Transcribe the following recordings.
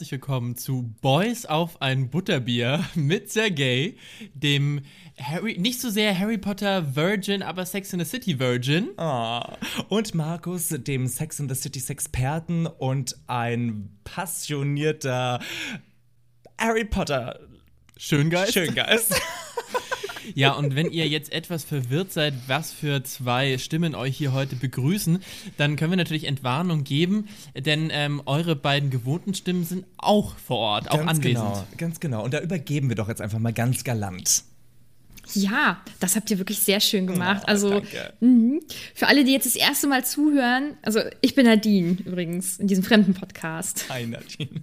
Herzlich willkommen zu Boys auf ein Butterbier mit Sergey, dem Harry, nicht so sehr Harry Potter Virgin, aber Sex in the City Virgin. Ah, und Markus, dem Sex in the City Sexperten und ein passionierter Harry Potter Schöngeist. Schöngeist. Ja, und wenn ihr jetzt etwas verwirrt seid, was für zwei Stimmen euch hier heute begrüßen, dann können wir natürlich Entwarnung geben, denn ähm, eure beiden gewohnten Stimmen sind auch vor Ort, auch ganz anwesend. genau, ganz genau. Und da übergeben wir doch jetzt einfach mal ganz galant. Ja, das habt ihr wirklich sehr schön gemacht. Oh, also danke. mh. für alle, die jetzt das erste Mal zuhören, also ich bin Nadine übrigens in diesem fremden Podcast. Hi, Nadine.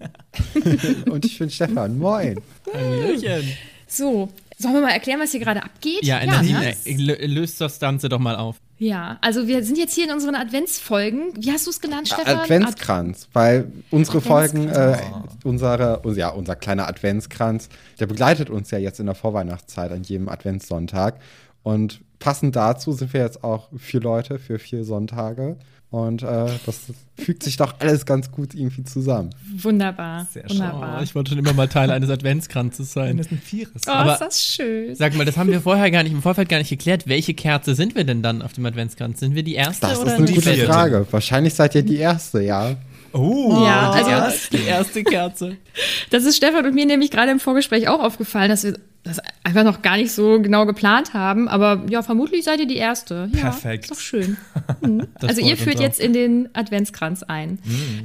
Und ich bin Stefan. Moin. Hallöchen. So, sollen wir mal erklären, was hier gerade abgeht? Ja, Nadine, ne? äh, lö- löst das Ganze doch mal auf. Ja, also wir sind jetzt hier in unseren Adventsfolgen. Wie hast du es genannt, Stefan? Adventskranz, weil unsere Folgen, äh, unsere, ja, unser kleiner Adventskranz, der begleitet uns ja jetzt in der Vorweihnachtszeit an jedem Adventssonntag. Und passend dazu sind wir jetzt auch vier Leute für vier Sonntage. Und äh, das fügt sich doch alles ganz gut irgendwie zusammen. Wunderbar, Sehr schön. wunderbar. Oh, ich wollte schon immer mal Teil eines Adventskranzes sein. Das ist ein Vieres. oh, aber- ist das schön. Sag mal, das haben wir vorher gar nicht im Vorfeld gar nicht geklärt. Welche Kerze sind wir denn dann auf dem Adventskranz? Sind wir die erste Das oder ist eine die gute vierte? Frage. Wahrscheinlich seid ihr die Erste, ja. Oh, Ja, die also- erste. Die erste Kerze. Das ist Stefan und mir nämlich gerade im Vorgespräch auch aufgefallen, dass wir das einfach noch gar nicht so genau geplant haben. Aber ja, vermutlich seid ihr die Erste. Ja, Perfekt. Ist doch schön. Mhm. Also ihr führt jetzt in den Adventskranz ein.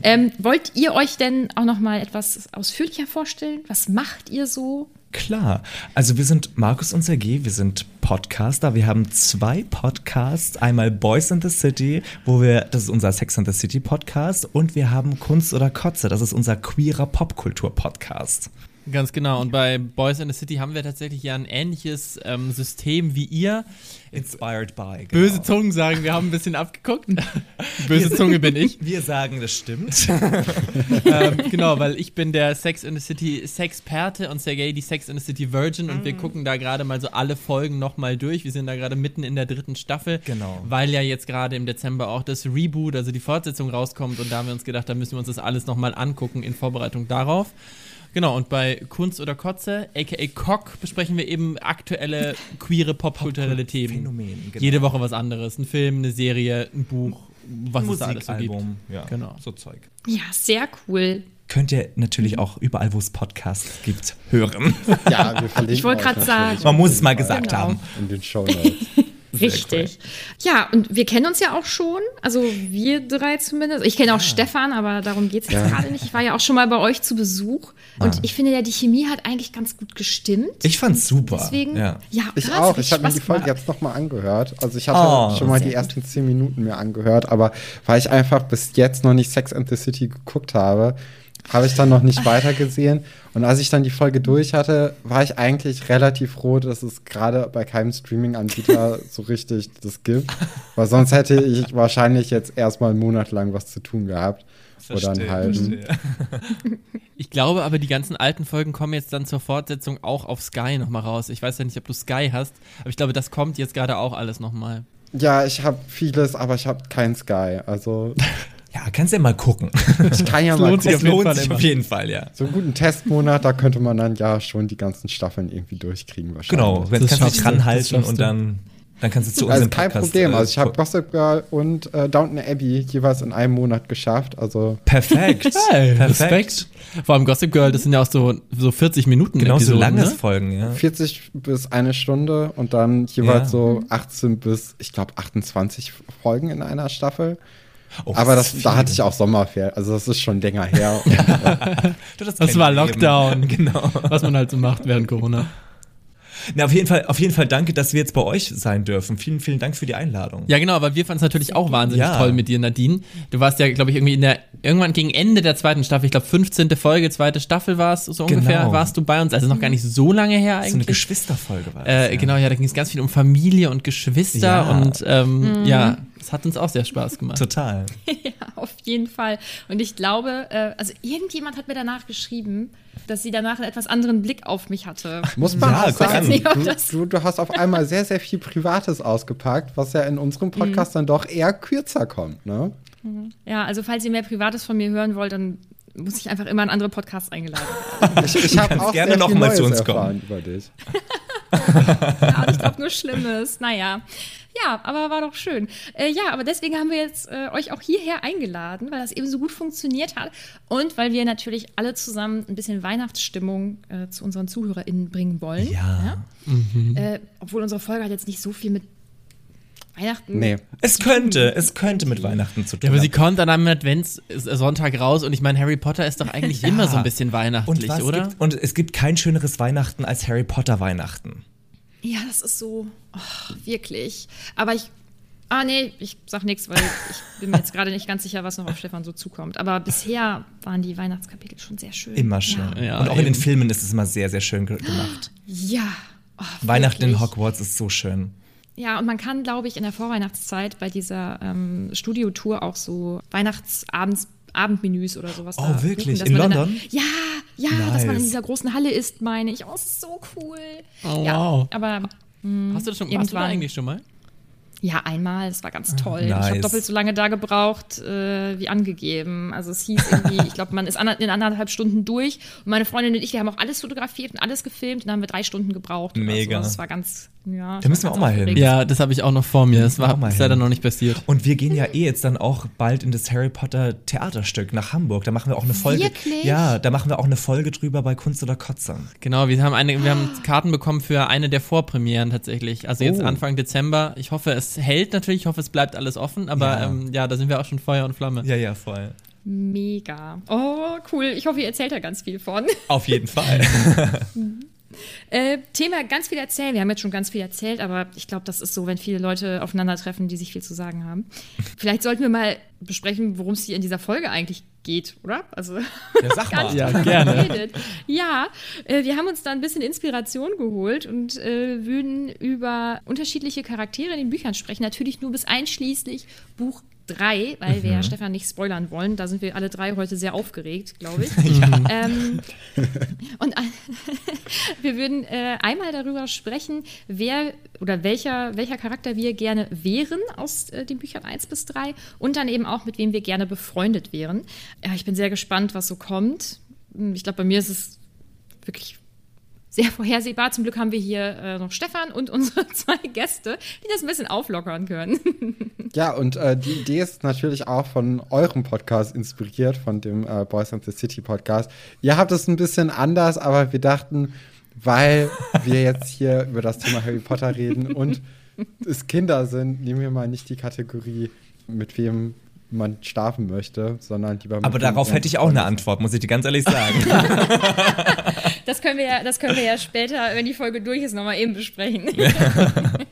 Ähm, wollt ihr euch denn auch noch mal etwas ausführlicher vorstellen? Was macht ihr so? Klar. Also wir sind Markus und Sergej, wir sind Podcaster. Wir haben zwei Podcasts. Einmal Boys in the City, wo wir, das ist unser Sex in the City Podcast. Und wir haben Kunst oder Kotze, das ist unser queerer Popkultur-Podcast. Ganz genau. Und bei Boys in the City haben wir tatsächlich ja ein ähnliches ähm, System wie ihr. Inspired by. Genau. Böse Zungen sagen, wir haben ein bisschen abgeguckt. Böse Zunge bin ich. Wir sagen, das stimmt. ähm, genau, weil ich bin der Sex in the City Sexperte und Sergey die Sex in the City Virgin und Mhm. wir gucken da gerade mal so alle Folgen nochmal durch. Wir sind da gerade mitten in der dritten Staffel. Genau. Weil ja jetzt gerade im Dezember auch das Reboot, also die Fortsetzung rauskommt und da haben wir uns gedacht, da müssen wir uns das alles nochmal angucken in Vorbereitung darauf. Genau, und bei Kunst oder Kotze, aka Cock, besprechen wir eben aktuelle queere popkulturelle Themen. Phänomen, genau. Jede Woche was anderes. Ein Film, eine Serie, ein Buch, was es da alles so gibt. Musikalbum, ja, Genau. so Zeug. Ja, sehr cool. Könnt ihr natürlich auch überall, wo es Podcasts gibt, hören. Ja, wir verlinken Ich wollte gerade sagen. Man muss es mal gesagt Genau. haben. In den Show Notes. Richtig. Ja, und wir kennen uns ja auch schon, also wir drei zumindest. Ich kenne auch Stefan, aber darum geht es jetzt gerade nicht. Ich war ja auch schon mal bei euch zu Besuch und ich finde ja, die Chemie hat eigentlich ganz gut gestimmt. Ich fand's super. Deswegen, ja. ja, Ich hat's auch. richtig Ich habe mir die Folge gemacht. jetzt nochmal angehört. Also ich hatte Oh, schon mal die sehr ersten zehn Minuten mir angehört, aber weil ich einfach bis jetzt noch nicht Sex and the City geguckt habe, habe ich dann noch nicht weitergesehen. Und als ich dann die Folge durch hatte, war ich eigentlich relativ froh, dass es gerade bei keinem Streaming-Anbieter so richtig das gibt. Weil sonst hätte ich wahrscheinlich jetzt erstmal einen Monat lang was zu tun gehabt. Oder einen Verstehe, halben. verstehe. Ich glaube aber, die ganzen alten Folgen kommen jetzt dann zur Fortsetzung auch auf Sky nochmal raus. Ich weiß ja nicht, ob du Sky hast, aber ich glaube, das kommt jetzt gerade auch alles nochmal. Ja, ich habe vieles, aber ich habe kein Sky. Also Ja, kannst ja mal gucken. ich kann ja Es mal lohnt sich auf jeden lohnt Fall sich immer. auf jeden Fall, ja. So einen guten Testmonat, da könnte man dann ja schon die ganzen Staffeln irgendwie durchkriegen wahrscheinlich. Genau, wenn Das kannst du dich das ranhalten und dann, dann kannst du zu Also unserem kein Podcast, Problem. äh, Also ich habe gucken. Gossip Girl und äh, Downton Abbey jeweils in einem Monat geschafft. Also Perfekt. Hey, Perfekt. Respekt. Vor allem Gossip Girl, das sind ja auch so, so 40 Minuten Genau so Episoden, langes ne? Folgen, ja. 40 bis eine Stunde und dann jeweils Ja. so 18 bis, ich glaube, 28 Folgen in einer Staffel. Oh, Aber das, da hatte ich auch Sommerferien. Also das ist schon länger her. Und, Du, Das kennen war. Lockdown. Genau. Was man halt so macht während Corona. Na, auf jeden Fall, auf jeden Fall danke, dass wir jetzt bei euch sein dürfen. Vielen, vielen Dank für die Einladung. Ja, genau, aber wir fanden es natürlich auch wahnsinnig Ja. toll mit dir, Nadine. Du warst ja, glaube ich, irgendwie in der, irgendwann gegen Ende der zweiten Staffel, ich glaube 15. Folge, zweite Staffel war es so ungefähr, Genau. warst du bei uns, also noch gar nicht so lange her So eine eigentlich. Geschwisterfolge war das. äh, ja. Genau, ja, da ging es ganz viel um Familie und Geschwister Ja. und ähm, ja, es hat uns auch sehr Spaß gemacht. Total. Ja, auf jeden Fall. Und ich glaube, äh, also irgendjemand hat mir danach geschrieben, dass sie danach einen etwas anderen Blick auf mich hatte. muss man Ja, auch sagen, nicht, du, das- du, du hast auf einmal sehr, sehr viel Privates ausgepackt, was ja in unserem Podcast dann doch eher kürzer kommt. Ne? Ja, also falls ihr mehr Privates von mir hören wollt, dann muss ich einfach immer in andere Podcasts eingeladen werden. Ich, ich habe auch gerne sehr noch viel mal Neues zu uns erfahren über dich. Ja, ich glaube nur Schlimmes. Naja. Ja, aber war doch schön. Äh, ja, aber deswegen haben wir jetzt äh, euch auch hierher eingeladen, weil das eben so gut funktioniert hat und weil wir natürlich alle zusammen ein bisschen Weihnachtsstimmung äh, zu unseren ZuhörerInnen bringen wollen. Ja. Äh, obwohl unsere Folge hat jetzt nicht so viel mit Weihnachten. Nee. Es könnte, es könnte mit Weihnachten zu tun Ja, aber sie kommt dann am Adventssonntag raus und ich meine, Harry Potter ist doch eigentlich immer so ein bisschen und, weihnachtlich, was oder? Gibt, und es gibt kein schöneres Weihnachten als Harry Potter Weihnachten. Ja, das ist so, oh, wirklich. Aber ich, ah nee, ich sag nichts, weil ich bin mir jetzt gerade nicht ganz sicher, was noch auf Stefan so zukommt. Aber bisher waren die Weihnachtskapitel schon sehr schön. Immer schön. Ja, und auch in den eben. Filmen ist es immer sehr, sehr schön ge- gemacht. Ja. Oh, Weihnachten in. Hogwarts ist so schön. Ja, und man kann, glaube ich, in der Vorweihnachtszeit bei dieser ähm, Studiotour auch so Weihnachtsabends Abendmenüs oder sowas. Oh, da wirklich? dass In London? der, ja, ja, dass man in Nice. dieser großen Halle ist, meine ich. Oh, es ist so cool. Oh, ja, wow. Aber Hast du das schon, warst du da irgendwann. eigentlich schon mal? Ja, einmal, es war ganz toll. nice. Ich habe doppelt so lange da gebraucht, äh, wie angegeben. Also es hieß irgendwie, ich glaube, man ist ander- in anderthalb Stunden durch. Und meine Freundin und ich, wir haben auch alles fotografiert und alles gefilmt und dann haben wir drei Stunden gebraucht. oder Mega. So. Es war ganz, ja. Da müssen wir auch mal hin. Ja, das habe ich auch noch vor mir. Das war ist leider hin. noch nicht passiert. Und wir gehen ja eh jetzt dann auch bald in das Harry Potter Theaterstück nach Hamburg. Da machen wir auch eine Folge. Wirklich? Ja, da machen wir auch eine Folge drüber bei Kunst oder Kotze. Genau, wir haben, eine, wir haben Karten bekommen für eine der Vorpremieren tatsächlich. Also jetzt Oh. Anfang Dezember. Ich hoffe, es hält natürlich. Ich hoffe, es bleibt alles offen. Aber Ja. ja, ähm, ja da sind wir auch schon Feuer und Flamme. Ja, ja, voll. Mega. Oh, cool. Ich hoffe, ihr erzählt da ganz viel von. Auf jeden Fall. Äh, Thema ganz viel erzählen. Wir haben jetzt schon ganz viel erzählt, aber ich glaube, das ist so, wenn viele Leute aufeinandertreffen, die sich viel zu sagen haben. Vielleicht sollten wir mal besprechen, worum es hier in dieser Folge eigentlich geht, oder? Also Ja, sag mal. Ja, gerne. geredet. Ja, äh, wir haben uns da ein bisschen Inspiration geholt und äh, würden über unterschiedliche Charaktere in den Büchern sprechen. Natürlich nur bis einschließlich Buch 3, weil wir Mhm. ja Stefan nicht spoilern wollen. Da sind wir alle drei heute sehr aufgeregt, glaube ich. ähm, und ein- wir würden äh, einmal darüber sprechen, wer oder welcher, welcher Charakter wir gerne wären aus äh, den Büchern 1 bis 3 und dann eben auch, mit wem wir gerne befreundet wären. Ja, ich bin sehr gespannt, was so kommt. Hm, Ich glaube, bei mir ist es wirklich sehr vorhersehbar. Zum Glück haben wir hier äh, noch Stefan und unsere zwei Gäste, die das ein bisschen auflockern können. Ja, und äh, die Idee ist natürlich auch von eurem Podcast inspiriert, von dem äh, Boys and the City Podcast. Ihr habt es ein bisschen anders, aber wir dachten, weil wir jetzt hier über das Thema Harry Potter reden und es Kinder sind, nehmen wir mal nicht die Kategorie, mit wem man schlafen möchte, sondern lieber mit Aber darauf hätte ich auch eine Antwort, muss ich dir ganz ehrlich sagen. Das können wir ja, das können wir ja später, wenn die Folge durch ist, nochmal eben besprechen.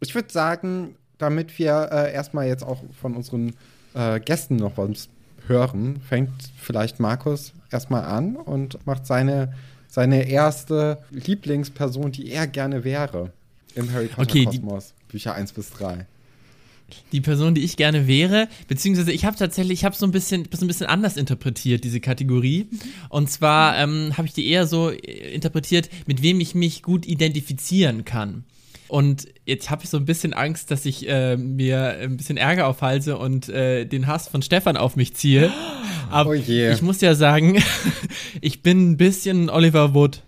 Ich würde sagen, damit wir äh, erstmal jetzt auch von unseren äh, Gästen noch was hören, fängt vielleicht Markus erstmal an und macht seine, seine erste Lieblingsperson, die er gerne wäre im Harry Potter Okay, Kosmos, Bücher 1 bis 3. Die Person, die ich gerne wäre, beziehungsweise ich habe tatsächlich, ich habe so ein bisschen, so ein bisschen anders interpretiert diese Kategorie. Und zwar ähm, habe ich die eher so äh, interpretiert, mit wem ich mich gut identifizieren kann. Und jetzt habe ich so ein bisschen Angst, dass ich äh, mir ein bisschen Ärger aufhalte und äh, den Hass von Stefan auf mich ziehe. Aber Oh ich muss ja sagen, ich bin ein bisschen Oliver Wood.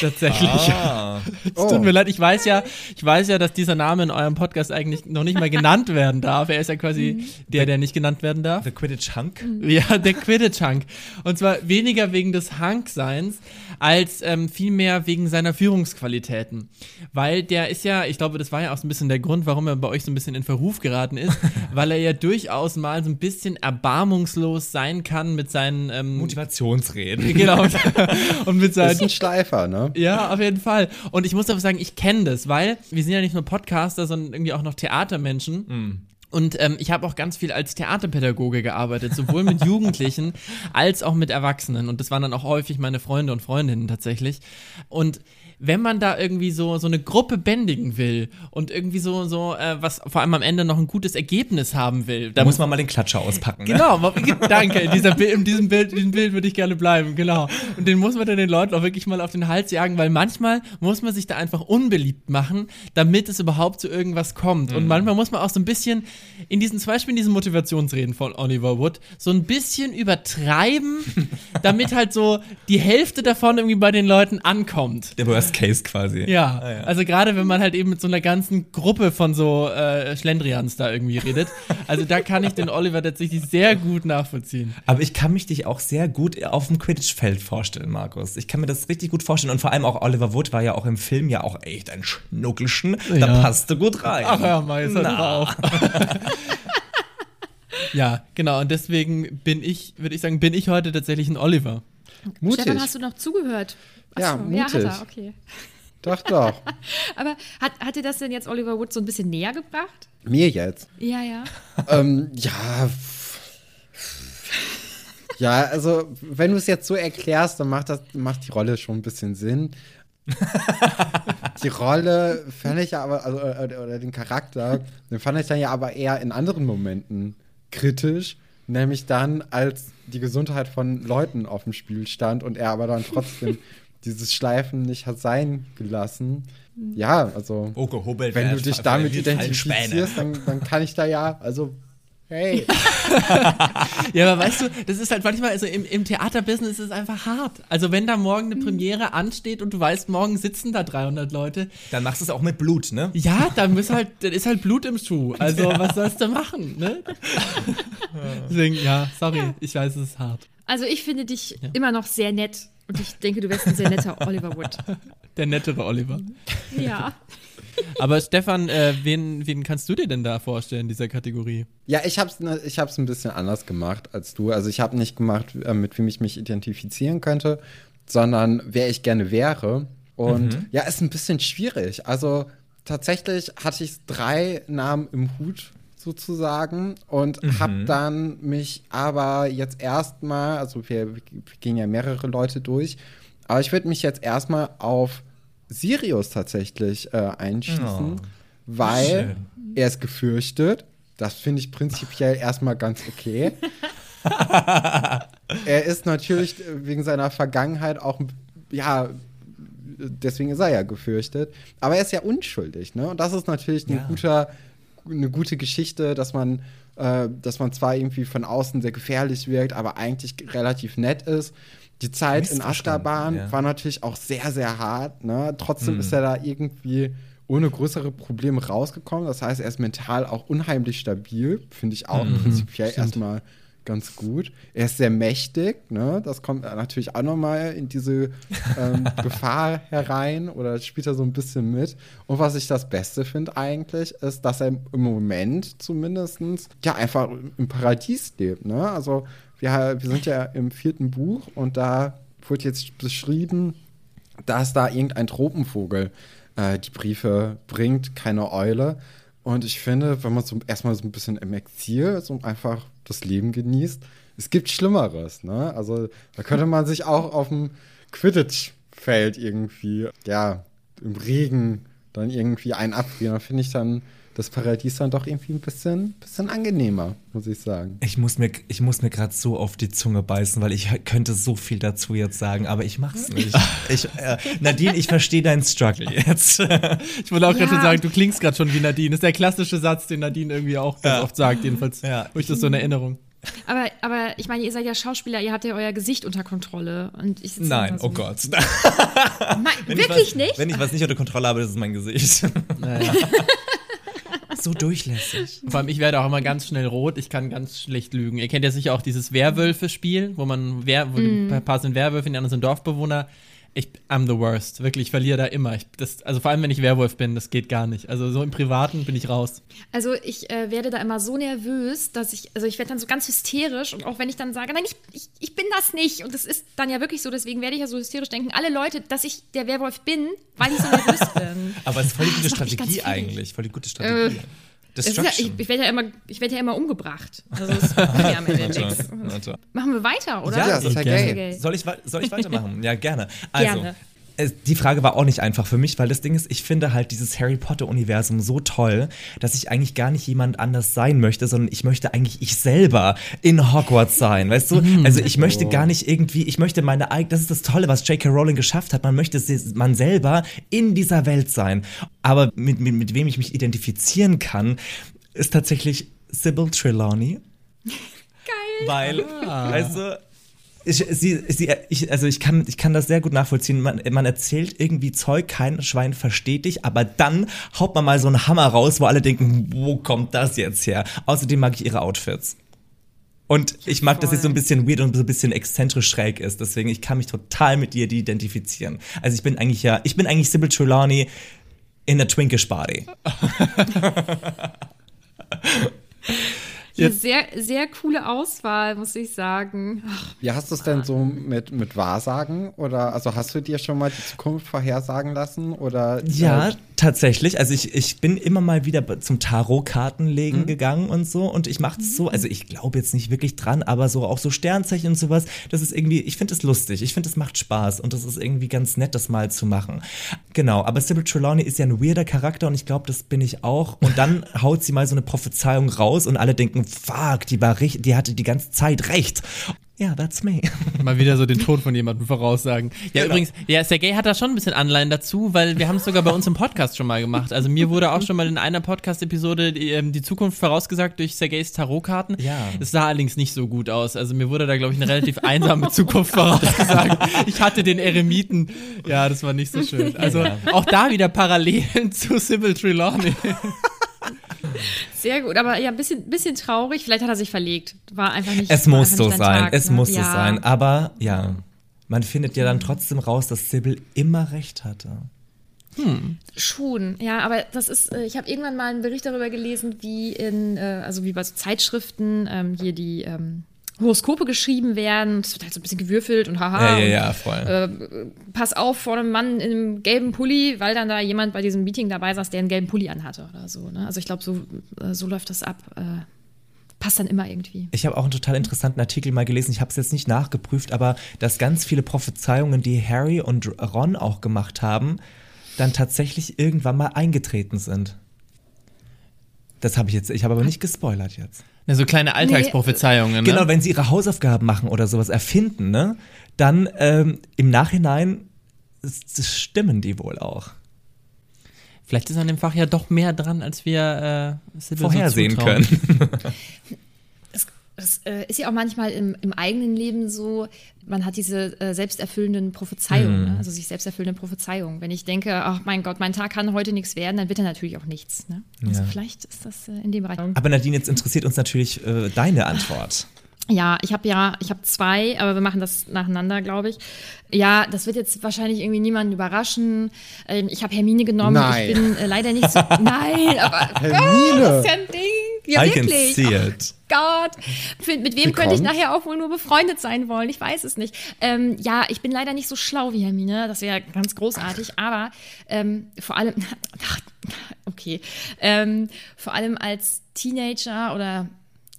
Tatsächlich. Ah. Es Oh. tut mir leid, ich weiß ja, ich weiß ja, dass dieser Name in eurem Podcast eigentlich noch nicht mal genannt werden darf. Er ist ja quasi der, der nicht genannt werden darf. The Quidditch Hunk? Ja, der Quidditch-Hunk. Und zwar weniger wegen des Hunk-Seins, als ähm, vielmehr wegen seiner Führungsqualitäten. Weil der ist ja, ich glaube, das war ja auch so ein bisschen der Grund, warum er bei euch so ein bisschen in Verruf geraten ist, weil er ja durchaus mal so ein bisschen erbarmungslos sein kann mit seinen ähm, Motivationsreden. Genau. Und mit Das ist seinen ein Schleifer, ne? Ja, auf jeden Fall. Und ich muss aber sagen, ich kenne das, weil wir sind ja nicht nur Podcaster, sondern irgendwie auch noch Theatermenschen. Und ähm, ich habe auch ganz viel als Theaterpädagoge gearbeitet, sowohl mit Jugendlichen als auch mit Erwachsenen. Und das waren dann auch häufig meine Freunde und Freundinnen tatsächlich. Und wenn man da irgendwie so, so eine Gruppe bändigen will und irgendwie so, so äh, was vor allem am Ende noch ein gutes Ergebnis haben will, Da dann muss man mal den Klatscher auspacken. Ne? Genau, danke. In, dieser, in diesem Bild, in diesem Bild würde ich gerne bleiben, genau. Und den muss man dann den Leuten auch wirklich mal auf den Hals jagen, weil manchmal muss man sich da einfach unbeliebt machen, damit es überhaupt zu irgendwas kommt. Und manchmal muss man auch so ein bisschen in diesen, zum Beispiel in diesen Motivationsreden von Oliver Wood, so ein bisschen übertreiben, damit halt so die Hälfte davon irgendwie bei den Leuten ankommt. Der Worst Case quasi. Ja, Ah, ja. also gerade wenn man halt eben mit so einer ganzen Gruppe von so äh, Schlendrians da irgendwie redet. Also da kann ich den Oliver tatsächlich sehr gut nachvollziehen. Aber ich kann mich dich auch sehr gut auf dem Quidditch-Feld vorstellen, Markus. Ich kann mir das richtig gut vorstellen. Und vor allem auch Oliver Wood war ja auch im Film ja auch echt ein Schnuckelchen. Da Ja. passte gut rein. Ach ja, er Na. drauf. ja, genau. Und deswegen bin ich, würde ich sagen, bin ich heute tatsächlich ein Oliver. Mutig. Stefan, hast du noch zugehört? Ja, Achso, Ja, hat mutig. er, okay. Doch, doch. Aber hat, hat dir das denn jetzt Oliver Wood so ein bisschen näher gebracht? Mir jetzt. Ja, ja. ähm, ja. Ja, also, wenn du es jetzt so erklärst, dann macht, das, macht die Rolle schon ein bisschen Sinn. die Rolle fand ich ja aber, also, oder, oder den Charakter, den fand ich dann ja aber eher in anderen Momenten kritisch. Nämlich dann, als die Gesundheit von Leuten auf dem Spiel stand und er aber dann trotzdem dieses Schleifen nicht hat sein gelassen. Ja, also. Oh, gehobelt Wenn du dich damit identifizierst, dann, dann kann ich da ja, also, hey. Ja, aber weißt du, das ist halt manchmal, also im, im Theaterbusiness ist es einfach hart. Also wenn da morgen eine Premiere ansteht und du weißt, morgen sitzen da 300 Leute, Dann machst du es auch mit Blut, ne? ja, dann ist halt, dann ist halt Blut im Schuh. Also was sollst du machen, ne? Deswegen, ja, sorry, ich weiß, es ist hart. Also ich finde dich immer noch sehr nett und ich denke, du wärst ein sehr netter Oliver Wood. Der nettere Oliver. Ja. Aber Stefan, äh, wen, wen kannst du dir denn da vorstellen in dieser Kategorie? Ja, ich hab's, ne- ich hab's ein bisschen anders gemacht als du. Also ich habe nicht gemacht, äh, mit wem ich mich identifizieren könnte, sondern wer ich gerne wäre. Und ja, ist ein bisschen schwierig. Also tatsächlich hatte ich drei Namen im Hut sozusagen und habe dann mich aber jetzt erstmal, also wir, wir gehen ja mehrere Leute durch, aber ich würde mich jetzt erstmal auf Sirius tatsächlich äh, einschießen, weil er ist gefürchtet. Das finde ich prinzipiell erstmal ganz okay. er ist natürlich wegen seiner Vergangenheit auch, ja, deswegen ist er ja gefürchtet. Aber er ist ja unschuldig, ne? Und das ist natürlich ein Ja. guter, eine gute Geschichte, dass man, äh, dass man zwar irgendwie von außen sehr gefährlich wirkt, aber eigentlich relativ nett ist. Die Zeit in Ashtaban ja. war natürlich auch sehr, sehr hart. Ne? Trotzdem ist er da irgendwie ohne größere Probleme rausgekommen. Das heißt, er ist mental auch unheimlich stabil. Finde ich auch prinzipiell erstmal ganz gut. Er ist sehr mächtig, ne? Das kommt natürlich auch nochmal in diese ähm, Gefahr herein oder spielt er so ein bisschen mit. Und was ich das Beste finde eigentlich, ist, dass er im Moment zumindest ja einfach im Paradies lebt, ne? Also wir, wir sind ja im vierten Buch und da wurde jetzt beschrieben, dass da irgendein Tropenvogel äh, die Briefe bringt, keine Eule. Und ich finde, wenn man so erstmal so ein bisschen im Exil so einfach das Leben genießt, es gibt Schlimmeres, ne? Also da könnte man sich auch auf dem Quidditch-Feld irgendwie, ja, im Regen dann irgendwie einen abfrieren. Da finde ich dann das Paradies dann doch irgendwie ein bisschen, bisschen angenehmer, muss ich sagen. Ich muss mir, ich muss mir gerade so auf die Zunge beißen, weil ich könnte so viel dazu jetzt sagen, aber ich mach's nicht. ich, äh, Nadine, ich verstehe deinen Struggle jetzt. ich wollte auch ja. gerade schon sagen, du klingst gerade schon wie Nadine. Das ist der klassische Satz, den Nadine irgendwie auch ganz ja. oft sagt, jedenfalls. Ja. Habe ich das so in Erinnerung. Aber, aber ich meine, ihr seid ja Schauspieler, ihr habt ja euer Gesicht unter Kontrolle. Und ich Nein, so oh Gott. wirklich was, nicht? Wenn ich was nicht unter Kontrolle habe, das ist mein Gesicht. Naja. so durchlässig. Vor allem, ich werde auch immer ganz schnell rot. Ich kann ganz schlecht lügen. Ihr kennt ja sicher auch dieses Werwölfe-Spiel, wo man, Wer wo mm. ein paar sind Werwölfe, die anderen sind Dorfbewohner. Ich, I'm the worst. Wirklich, ich verliere da immer. Ich, das, also vor allem, wenn ich Werwolf bin, das geht gar nicht. Also so im Privaten bin ich raus. Also ich äh, werde da immer so nervös, dass ich, also ich werde dann so ganz hysterisch und auch wenn ich dann sage, nein, ich, ich, ich bin das nicht. Und das ist dann ja wirklich so, deswegen werde ich ja so hysterisch denken, alle Leute, dass ich der Werwolf bin, weil ich so nervös bin. Aber es ist voll die gute Strategie eigentlich. Voll die gute Strategie. Äh, ja, ich, ich werde ja, immer, werd ja immer umgebracht. Also das ja am Ende nichts. Machen wir weiter, oder? Ja, das ist ja geil. Soll ich, soll ich weitermachen? ja, gerne. Also, gerne die Frage war auch nicht einfach für mich, weil das Ding ist, ich finde halt dieses Harry Potter-Universum so toll, dass ich eigentlich gar nicht jemand anders sein möchte, sondern ich möchte eigentlich ich selber in Hogwarts sein, weißt du? Mhm. Also ich möchte gar nicht irgendwie, ich möchte meine eigene, das ist das Tolle, was J.K. Rowling geschafft hat, man möchte man selber in dieser Welt sein. Aber mit, mit, mit wem ich mich identifizieren kann, ist tatsächlich Sybil Trelawney. Geil. Weil, ah. weißt du, ich, sie, sie, ich, also ich kann, ich kann das sehr gut nachvollziehen. Man, man erzählt irgendwie Zeug, kein Schwein versteht dich, aber dann haut man mal so einen Hammer raus, wo alle denken, wo kommt das jetzt her? Außerdem mag ich ihre Outfits. Und ich mag, Voll. dass sie so ein bisschen weird und so ein bisschen exzentrisch schräg ist. Deswegen, ich kann mich total mit ihr identifizieren. Also ich bin eigentlich ja, ich bin eigentlich Sybil Trelawney in der Twinkish Party. Ja, sehr, sehr coole Auswahl, muss ich sagen. Ach, Wie hast du es denn so mit, mit Wahrsagen? Oder also hast du dir schon mal die Zukunft vorhersagen lassen? Oder, ja, äh, tatsächlich. Also ich, ich bin immer mal wieder zum Tarotkartenlegen mhm. gegangen und so. Und ich mache es so, also ich glaube jetzt nicht wirklich dran, aber so auch so Sternzeichen und sowas, das ist irgendwie, ich finde es lustig. Ich finde, es macht Spaß und das ist irgendwie ganz nett, das mal zu machen. Genau, aber Sybil Trelawney ist ja ein weirder Charakter und ich glaube, das bin ich auch. Und dann haut sie mal so eine Prophezeiung raus und alle denken, fuck, die war richtig, die hatte die ganze Zeit recht. Ja, yeah, that's me. Mal wieder so den Tod von jemandem voraussagen. Ja, genau. übrigens, ja, Sergei hat da schon ein bisschen Anleihen dazu, weil wir haben es sogar bei uns im Podcast schon mal gemacht. Also mir wurde auch schon mal in einer Podcast-Episode die, ähm, die, Zukunft vorausgesagt durch Sergeis Tarotkarten. Ja. Es sah allerdings nicht so gut aus. Also mir wurde da, glaube ich, eine relativ einsame Zukunft vorausgesagt. Ich hatte den Eremiten. Ja, das war nicht so schön. Also auch da wieder Parallelen zu Sybil Trelawney. Sehr gut, aber ja, ein bisschen, bisschen traurig. Vielleicht hat er sich verlegt. War einfach nicht. Es muss so sein, Tag, es ne? muss ja. so sein. Aber ja, man findet ja dann trotzdem raus, dass Sybil immer recht hatte. Hm. Schon, ja, aber das ist, äh, ich habe irgendwann mal einen Bericht darüber gelesen, wie in, äh, also wie bei so Zeitschriften ähm, hier die ähm, Horoskope geschrieben werden. Es wird halt so ein bisschen gewürfelt und haha. Ja, ja, ja, voll. Äh, pass auf vor einem Mann in einem gelben Pulli, weil dann da jemand bei diesem Meeting dabei saß, der einen gelben Pulli anhatte oder so. Ne? Also ich glaube, so, äh, so läuft das ab. Äh, passt dann immer irgendwie. Ich habe auch einen total interessanten Artikel mal gelesen. Ich habe es jetzt nicht nachgeprüft, aber dass ganz viele Prophezeiungen, die Harry und Ron auch gemacht haben, dann tatsächlich irgendwann mal eingetreten sind. Das habe ich jetzt, ich habe aber nicht gespoilert jetzt. Ja, so kleine Alltagsprophezeiungen. Nee. Ne? Genau, wenn sie ihre Hausaufgaben machen oder sowas erfinden, ne, dann ähm, im Nachhinein stimmen die wohl auch. Vielleicht ist an dem Fach ja doch mehr dran, als wir äh, vorhersehen so können. das äh, ist ja auch manchmal im, im, eigenen Leben so, man hat diese äh, selbsterfüllenden Prophezeiungen, mhm. ne? also sich selbsterfüllende Prophezeiungen. Wenn ich denke, ach mein Gott, mein Tag kann heute nichts werden, dann wird er natürlich auch nichts. Ne? Also ja. vielleicht ist das äh, in dem Bereich. Aber Nadine, jetzt interessiert uns natürlich äh, deine Antwort. Ja, ich habe ja, ich habe zwei, aber wir machen das nacheinander, glaube ich. Ja, das wird jetzt wahrscheinlich irgendwie niemanden überraschen. Ähm, ich habe Hermine genommen. Nein. Ich bin äh, leider nicht so. Nein, aber Hermine. Gott, das ist ja ein. Ja, I can wirklich. see Oh it. Gott. Mit, wem könnte ich nachher auch wohl nur befreundet sein wollen? Ich weiß es nicht. Ähm, ja, ich bin leider nicht so schlau wie Hermine. Das wäre ganz großartig. Aber ähm, vor allem, okay, ähm, vor allem als Teenager oder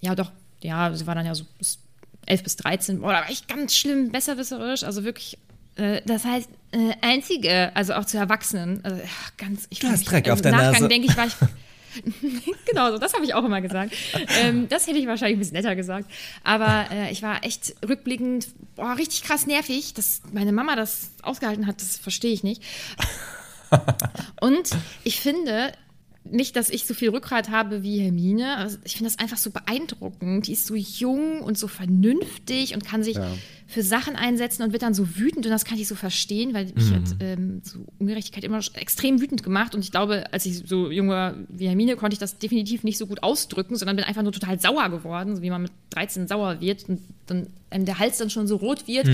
ja doch, ja, sie war dann ja so bis 11 bis 13. Boah, da war ich ganz schlimm besserwisserisch. Also wirklich. äh, Das heißt, äh, einzige, also auch zu Erwachsenen. Also, ganz, ich Du hast Dreck im auf der Nachgang Nase. denke ich, war ich. genau so, das habe ich auch immer gesagt. Ähm, das hätte ich wahrscheinlich ein bisschen netter gesagt. Aber äh, ich war echt rückblickend, boah, richtig krass nervig, dass meine Mama das ausgehalten hat, das verstehe ich nicht. Und ich finde, nicht, dass ich so viel Rückgrat habe wie Hermine, aber ich finde das einfach so beeindruckend. Die ist so jung und so vernünftig und kann sich Ja. Für Sachen einsetzen und wird dann so wütend und das kann ich so verstehen, weil mich hat ähm, so Ungerechtigkeit immer extrem wütend gemacht und ich glaube, als ich so jung war wie Hermine, konnte ich das definitiv nicht so gut ausdrücken, sondern bin einfach nur total sauer geworden, so wie man mit 13 sauer wird und dann einem der Hals dann schon so rot wird.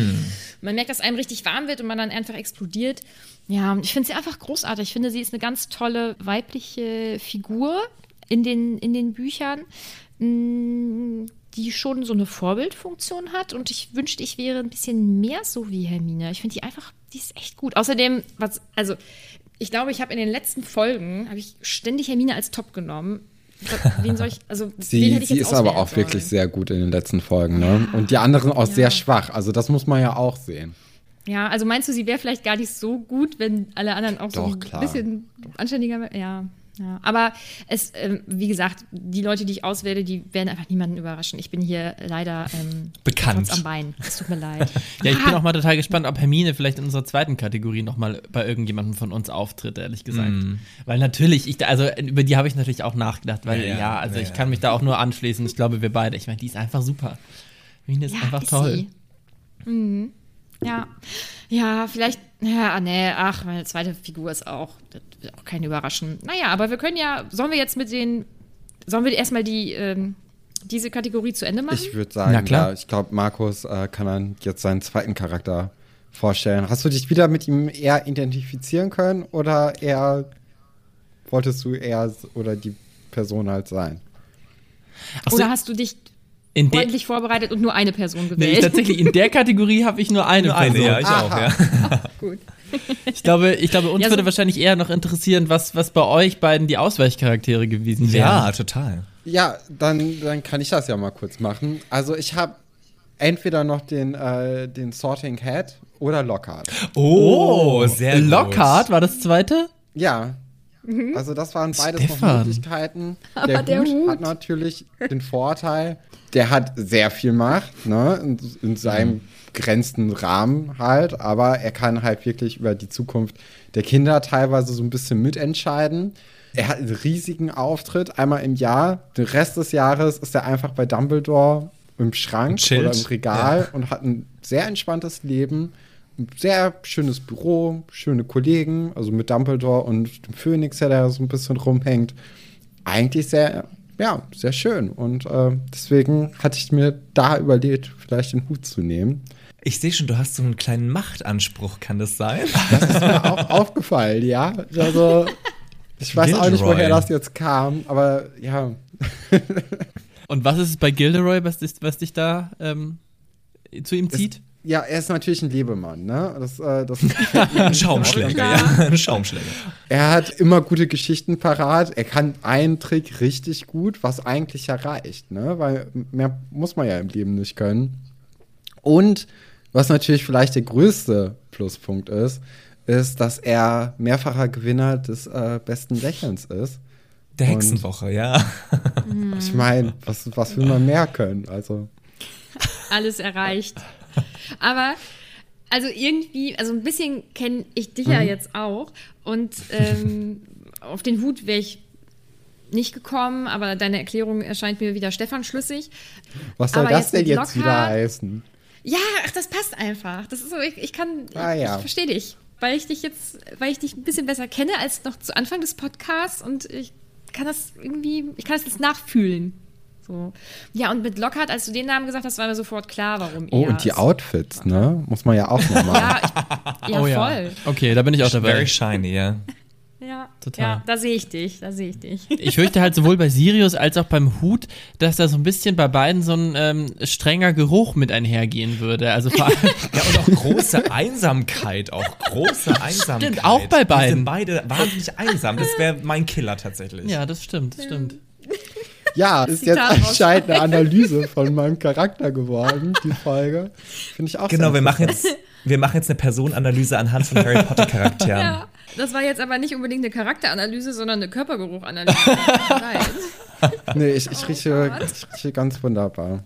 Man merkt, dass einem richtig warm wird und man dann einfach explodiert. Ja, ich finde sie einfach großartig. Ich finde, sie ist eine ganz tolle weibliche Figur in den, in den Büchern, mh, die schon so eine Vorbildfunktion hat. Und ich wünschte, ich wäre ein bisschen mehr so wie Hermine. Ich finde die einfach, die ist echt gut. Außerdem, was, also, ich glaube, ich habe in den letzten Folgen, habe ich ständig Hermine als Top genommen. Wen soll ich, also, Sie, ich sie ist aber auch wirklich sollen? sehr gut in den letzten Folgen, ne? Und die anderen auch Ja. sehr schwach. Also das muss man ja auch sehen. Ja, also meinst du, sie wäre vielleicht gar nicht so gut, wenn alle anderen auch so Doch, ein klar. bisschen anständiger wären? Ja, ja. Aber es, ähm, wie gesagt, die Leute, die ich auswähle, die werden einfach niemanden überraschen. Ich bin hier leider ähm, Bekannt. am Bein. Es tut mir leid. Ja, ich bin Ah, auch mal total gespannt, ob Hermine vielleicht in unserer zweiten Kategorie nochmal bei irgendjemandem von uns auftritt, ehrlich gesagt. Weil natürlich, ich, also über die habe ich natürlich auch nachgedacht, weil Ja, ja, ja, also ja, ich ja. kann mich da auch nur anschließen. Ich glaube, wir beide. Ich meine, die ist einfach super. Hermine ist ja, einfach ist toll. Sie. Mhm. Ja. Ja, vielleicht, ja, nee, ach, meine zweite Figur ist auch, das wird auch keinen überraschen. Naja, aber wir können ja, sollen wir jetzt mit den, sollen wir erstmal die, ähm, diese Kategorie zu Ende machen? Ich würde sagen, Na klar. ja, ich glaube, Markus äh, kann dann jetzt seinen zweiten Charakter vorstellen. Hast du dich wieder mit ihm eher identifizieren können oder eher wolltest du eher oder die Person halt sein? Ach so, Oder hast du dich in der, ordentlich vorbereitet und nur eine Person nee, gewählt? tatsächlich, in der Kategorie habe ich nur eine Nur eine, Person. ja, ich auch, ja. Gut. Ich glaube, ich glaube, uns Ja, so- würde wahrscheinlich eher noch interessieren, was, was bei euch beiden die Ausweichcharaktere gewesen wären. Ja, total. Ja, dann, dann kann ich das ja mal kurz machen. Also ich habe entweder noch den, äh, den Sorting Hat oder Lockhart. Oh, sehr gut. Lockhart war das zweite? Ja. Also das waren beides noch Stefan. Möglichkeiten. Aber Der, der Hut, Hut. hat natürlich den Vorteil, der hat sehr viel Macht, ne, in, in seinem begrenzten Rahmen halt, aber er kann halt wirklich über die Zukunft der Kinder teilweise so ein bisschen mitentscheiden. Er hat einen riesigen Auftritt, einmal im Jahr. Den Rest des Jahres ist er einfach bei Dumbledore im Schrank oder im Regal und hat ein sehr entspanntes Leben. Sehr schönes Büro, schöne Kollegen, also mit Dumbledore und dem Phönix, der da so ein bisschen rumhängt. Eigentlich sehr, ja, sehr schön. Und äh, deswegen hatte ich mir da überlegt, vielleicht den Hut zu nehmen. Ich sehe schon, du hast so einen kleinen Machtanspruch, kann das sein? Das ist mir auch aufgefallen, ja. Also, ich weiß auch nicht, Gilderoy. woher das jetzt kam, aber ja. Und was ist es bei Gilderoy, was, dich- was dich da ähm, zu ihm zieht? Ja, er ist natürlich ein Lebemann, ne? Das, äh, das Ein Schaumschläger, ja. Ein Schaumschläger. Er hat immer gute Geschichten parat. Er kann einen Trick richtig gut, was eigentlich ja reicht, ne? Weil mehr muss man ja im Leben nicht können. Und was natürlich vielleicht der größte Pluspunkt ist, ist, dass er mehrfacher Gewinner des äh, besten Lächelns ist. Der Und- Hexenwoche, ja. Ich meine, was, was will man mehr können? Also, Alles erreicht. Aber, also irgendwie, also ein bisschen kenne ich dich ja jetzt auch. Und ähm, auf den Hut wäre ich nicht gekommen, aber deine Erklärung erscheint mir wieder Stefan schlüssig. was soll Aber das jetzt denn jetzt wieder Lockhart- heißen? Ja, ach, das passt einfach. Das ist so, ich, ich kann, Ah, ja. ich verstehe dich, weil ich dich jetzt, weil ich dich ein bisschen besser kenne als noch zu Anfang des Podcasts und ich kann das irgendwie, ich kann das jetzt nachfühlen. So. Ja, und mit Lockhart, als du den Namen gesagt hast, war mir sofort klar, warum Oh, und die Outfits, ne? Muss man ja auch nochmal. Ja, ich, ja, oh ja. voll. Okay, da bin ich auch dabei. Very shiny, ja. Ja, Total. Ja, da sehe ich dich, da sehe ich dich. Ich fürchte halt sowohl bei Sirius als auch beim Hut, dass da so ein bisschen bei beiden so ein ähm, strenger Geruch mit einhergehen würde. Also vor allem, Ja, und auch große Einsamkeit, auch große Einsamkeit. Stimmt, auch bei Die beiden. sind beide wahnsinnig einsam. Das wäre mein Killer tatsächlich. ja, das stimmt, das stimmt. Ja, ist jetzt anscheinend eine Analyse von meinem Charakter geworden, die Folge. Finde ich auch Genau, wir machen jetzt, wir machen jetzt eine Personenanalyse anhand von Harry Potter Charakteren. Ja, das war jetzt aber nicht unbedingt eine Charakteranalyse, sondern eine Körpergeruchanalyse. Nein. Nee, ich, ich, rieche, ich rieche ganz wunderbar.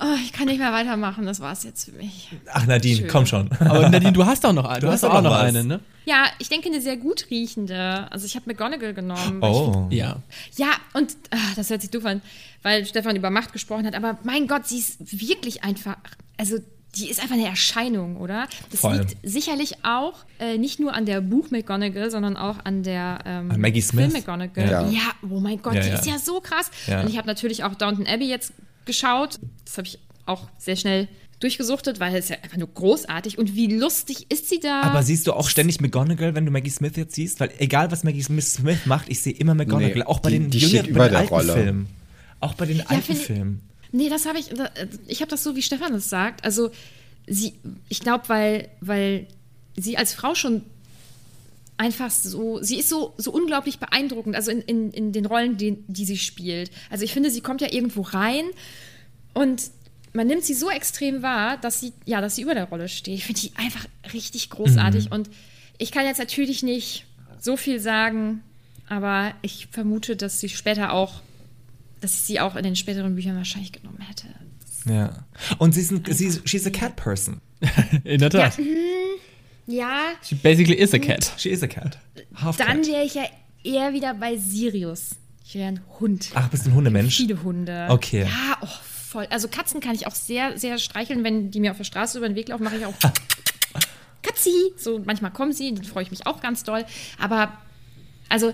Oh, ich kann nicht mehr weitermachen, das war's jetzt für mich. Ach Nadine, Schön. komm schon. Aber Nadine, du hast auch noch eine. Du, hast, hast auch noch noch was. eine, ne? Ja, ich denke eine sehr gut riechende. Also ich habe McGonagall genommen. Oh. Ja. Ich, ja, und ah, das hört sich doof an, weil Stefan über Macht gesprochen hat. Aber mein Gott, sie ist wirklich einfach, also die ist einfach eine Erscheinung, oder? Das Voll. liegt sicherlich auch äh, nicht nur an der Buch McGonagall, sondern auch an der ähm, An Maggie Film Smith? McGonagall. Ja. Ja. oh mein Gott, Ja, die ja. ist ja so krass. Ja. Und ich habe natürlich auch Downton Abbey jetzt geschaut. Das habe ich auch sehr schnell durchgesuchtet, weil es ja einfach nur großartig und wie lustig ist sie da? Aber siehst du auch ständig McGonagall, wenn du Maggie Smith jetzt siehst? Weil egal, was Maggie Smith macht, ich sehe immer McGonagall. Nee, auch bei die- den die jüngeren, steht bei den der alten Rolle. Filmen. Auch bei den alten finde ich- Filmen. Nee, das habe ich, ich habe das so, wie Stefan es sagt. Also, sie, ich glaube, weil, weil sie als Frau schon einfach so, sie ist so, so unglaublich beeindruckend, also in, in, in den Rollen, die, die sie spielt. Also, ich finde, sie kommt ja irgendwo rein und man nimmt sie so extrem wahr, dass sie, ja, dass sie über der Rolle steht. Ich finde die einfach richtig großartig und ich kann jetzt natürlich nicht so viel sagen, aber ich vermute, dass sie später auch, dass ich sie auch in den späteren Büchern wahrscheinlich genommen hätte. Ja. Und sie ist, ein, sie ist she's a cat person. In der Tat. Ja, She basically is a cat. She is a cat. Half dann wäre ich ja eher wieder bei Sirius. Ich wäre ein Hund. Ach, bist du ein Hundemensch? Viele Hunde. Okay. Ja, oh, voll. Also Katzen kann ich auch sehr, sehr streicheln. Wenn die mir auf der Straße über den Weg laufen, mache ich auch Katzi. So manchmal kommen sie, dann freue ich mich auch ganz doll. Aber also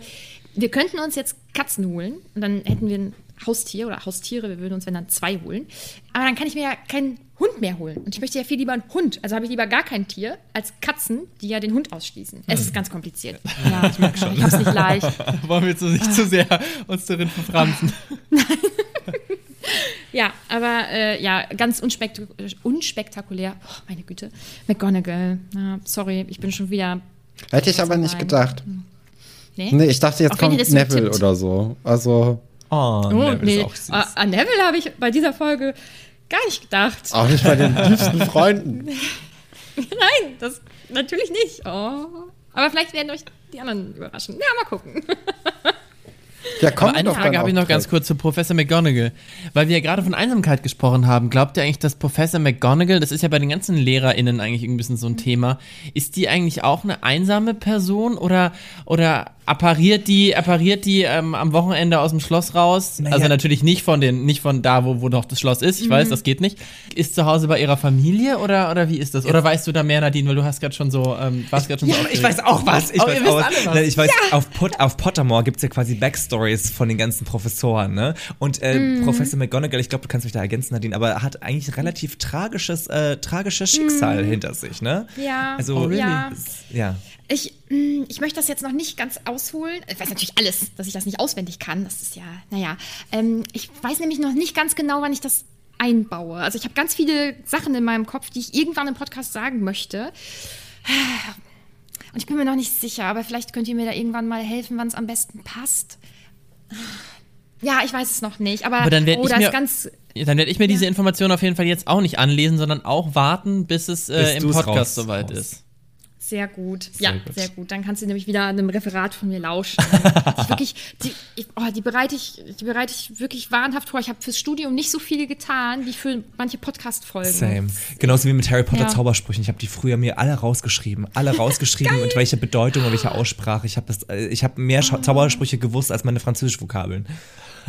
wir könnten uns jetzt Katzen holen und dann hätten wir ein Haustier oder Haustiere. Wir würden uns wenn dann zwei holen. Aber dann kann ich mir ja keinen Hund mehr holen. Und ich möchte ja viel lieber einen Hund. Also habe ich lieber gar kein Tier als Katzen, die ja den Hund ausschließen. Es ist ganz kompliziert. Ja, ich merke schon. Ich habe es nicht leicht. Wollen wir jetzt so nicht zu sehr uns darin verfransen. Ja, aber äh, ja, ganz unspektak unspektakulär. Oh, meine Güte. McGonagall. Ja, sorry, ich bin schon wieder. Hätte ich aber nicht Nein. gedacht. Nee? Nee, ich dachte, jetzt Auf wen kommt Neville getippt? oder so. Also, Oh, Oh, Neville nee. ist auch süß. Ah, An Neville habe ich bei dieser Folge gar nicht gedacht. auch nicht bei den liebsten Freunden. Nein, das natürlich nicht. Oh. Aber vielleicht werden euch die anderen überraschen. Ja, mal gucken. Ja, kommt Aber eine doch Frage habe ich noch ganz kurz zu Professor McGonagall. Weil wir ja gerade von Einsamkeit gesprochen haben. Glaubt ihr eigentlich, dass Professor McGonagall, das ist ja bei den ganzen LehrerInnen eigentlich ein bisschen so ein Thema, ist die eigentlich auch eine einsame Person oder, oder appariert die, appariert die ähm, am Wochenende aus dem Schloss raus? Naja. Also natürlich nicht von den, nicht von da, wo, wo noch das Schloss ist. Ich weiß, das geht nicht. Ist zu Hause bei ihrer Familie oder, oder wie ist das? Oder weißt du da mehr, Nadine, weil du hast gerade schon so, ähm, warst gerade schon so Ich weiß auch was. Ich Aber weiß auch, was. Ich weiß, auf, Pot, auf Pottermore gibt es ja quasi Backstories von den ganzen Professoren, ne? Und äh, Professor McGonagall, ich glaube, du kannst mich da ergänzen, Nadine, aber hat eigentlich ein relativ tragisches, äh, tragisches Schicksal hinter sich, ne? Ja, Also, oh, really? ja. ja. Ich, mh, ich möchte das jetzt noch nicht ganz ausholen. Ich weiß natürlich alles, dass ich das nicht auswendig kann. Das ist ja, naja. Ähm, ich weiß nämlich noch nicht ganz genau, wann ich das einbaue. Also ich habe ganz viele Sachen in meinem Kopf, die ich irgendwann im Podcast sagen möchte. Und ich bin mir noch nicht sicher, aber vielleicht könnt ihr mir da irgendwann mal helfen, wann es am besten passt. Ja, ich weiß es noch nicht. Aber, Aber dann werd oh, ich mir- ist ganz. Ja, dann werde ich mir diese Information auf jeden Fall jetzt auch nicht anlesen, sondern auch warten, bis es äh, Bis im Podcast raus- soweit raus. ist. Sehr gut. ja, gut. sehr gut. Dann kannst du nämlich wieder einem Referat von mir lauschen. ich wirklich, die, ich, oh, die bereite ich, die bereite ich wirklich wahnhaft vor. Ich habe fürs Studium nicht so viel getan wie für manche Podcast-Folgen. Same. Genauso wie mit Harry Potter Ja. Zaubersprüchen. Ich habe die früher mir alle rausgeschrieben. Alle rausgeschrieben und welche Bedeutung und welche Aussprache. Ich habe das, äh, ich habe mehr Scha Zaubersprüche gewusst als meine französischen Vokabeln.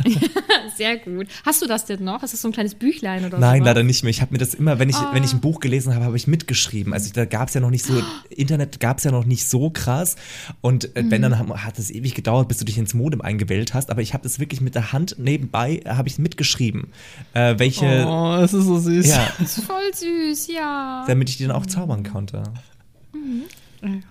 Sehr gut. Hast du das denn noch? Ist das so ein kleines Büchlein oder so? Nein, leider nicht mehr. Ich habe mir das immer, wenn ich, wenn ich ein Buch gelesen habe, habe ich mitgeschrieben. Also da gab es ja noch nicht so, Internet gab es ja noch nicht so krass. Und äh, wenn, dann haben- hat es ewig gedauert, bis du dich ins Modem eingewählt hast. Aber ich habe das wirklich mit der Hand nebenbei, äh, habe ich mitgeschrieben. Äh, welche, Oh, das ist so süß. ja, Das ist voll süß, ja. damit ich die dann auch zaubern konnte.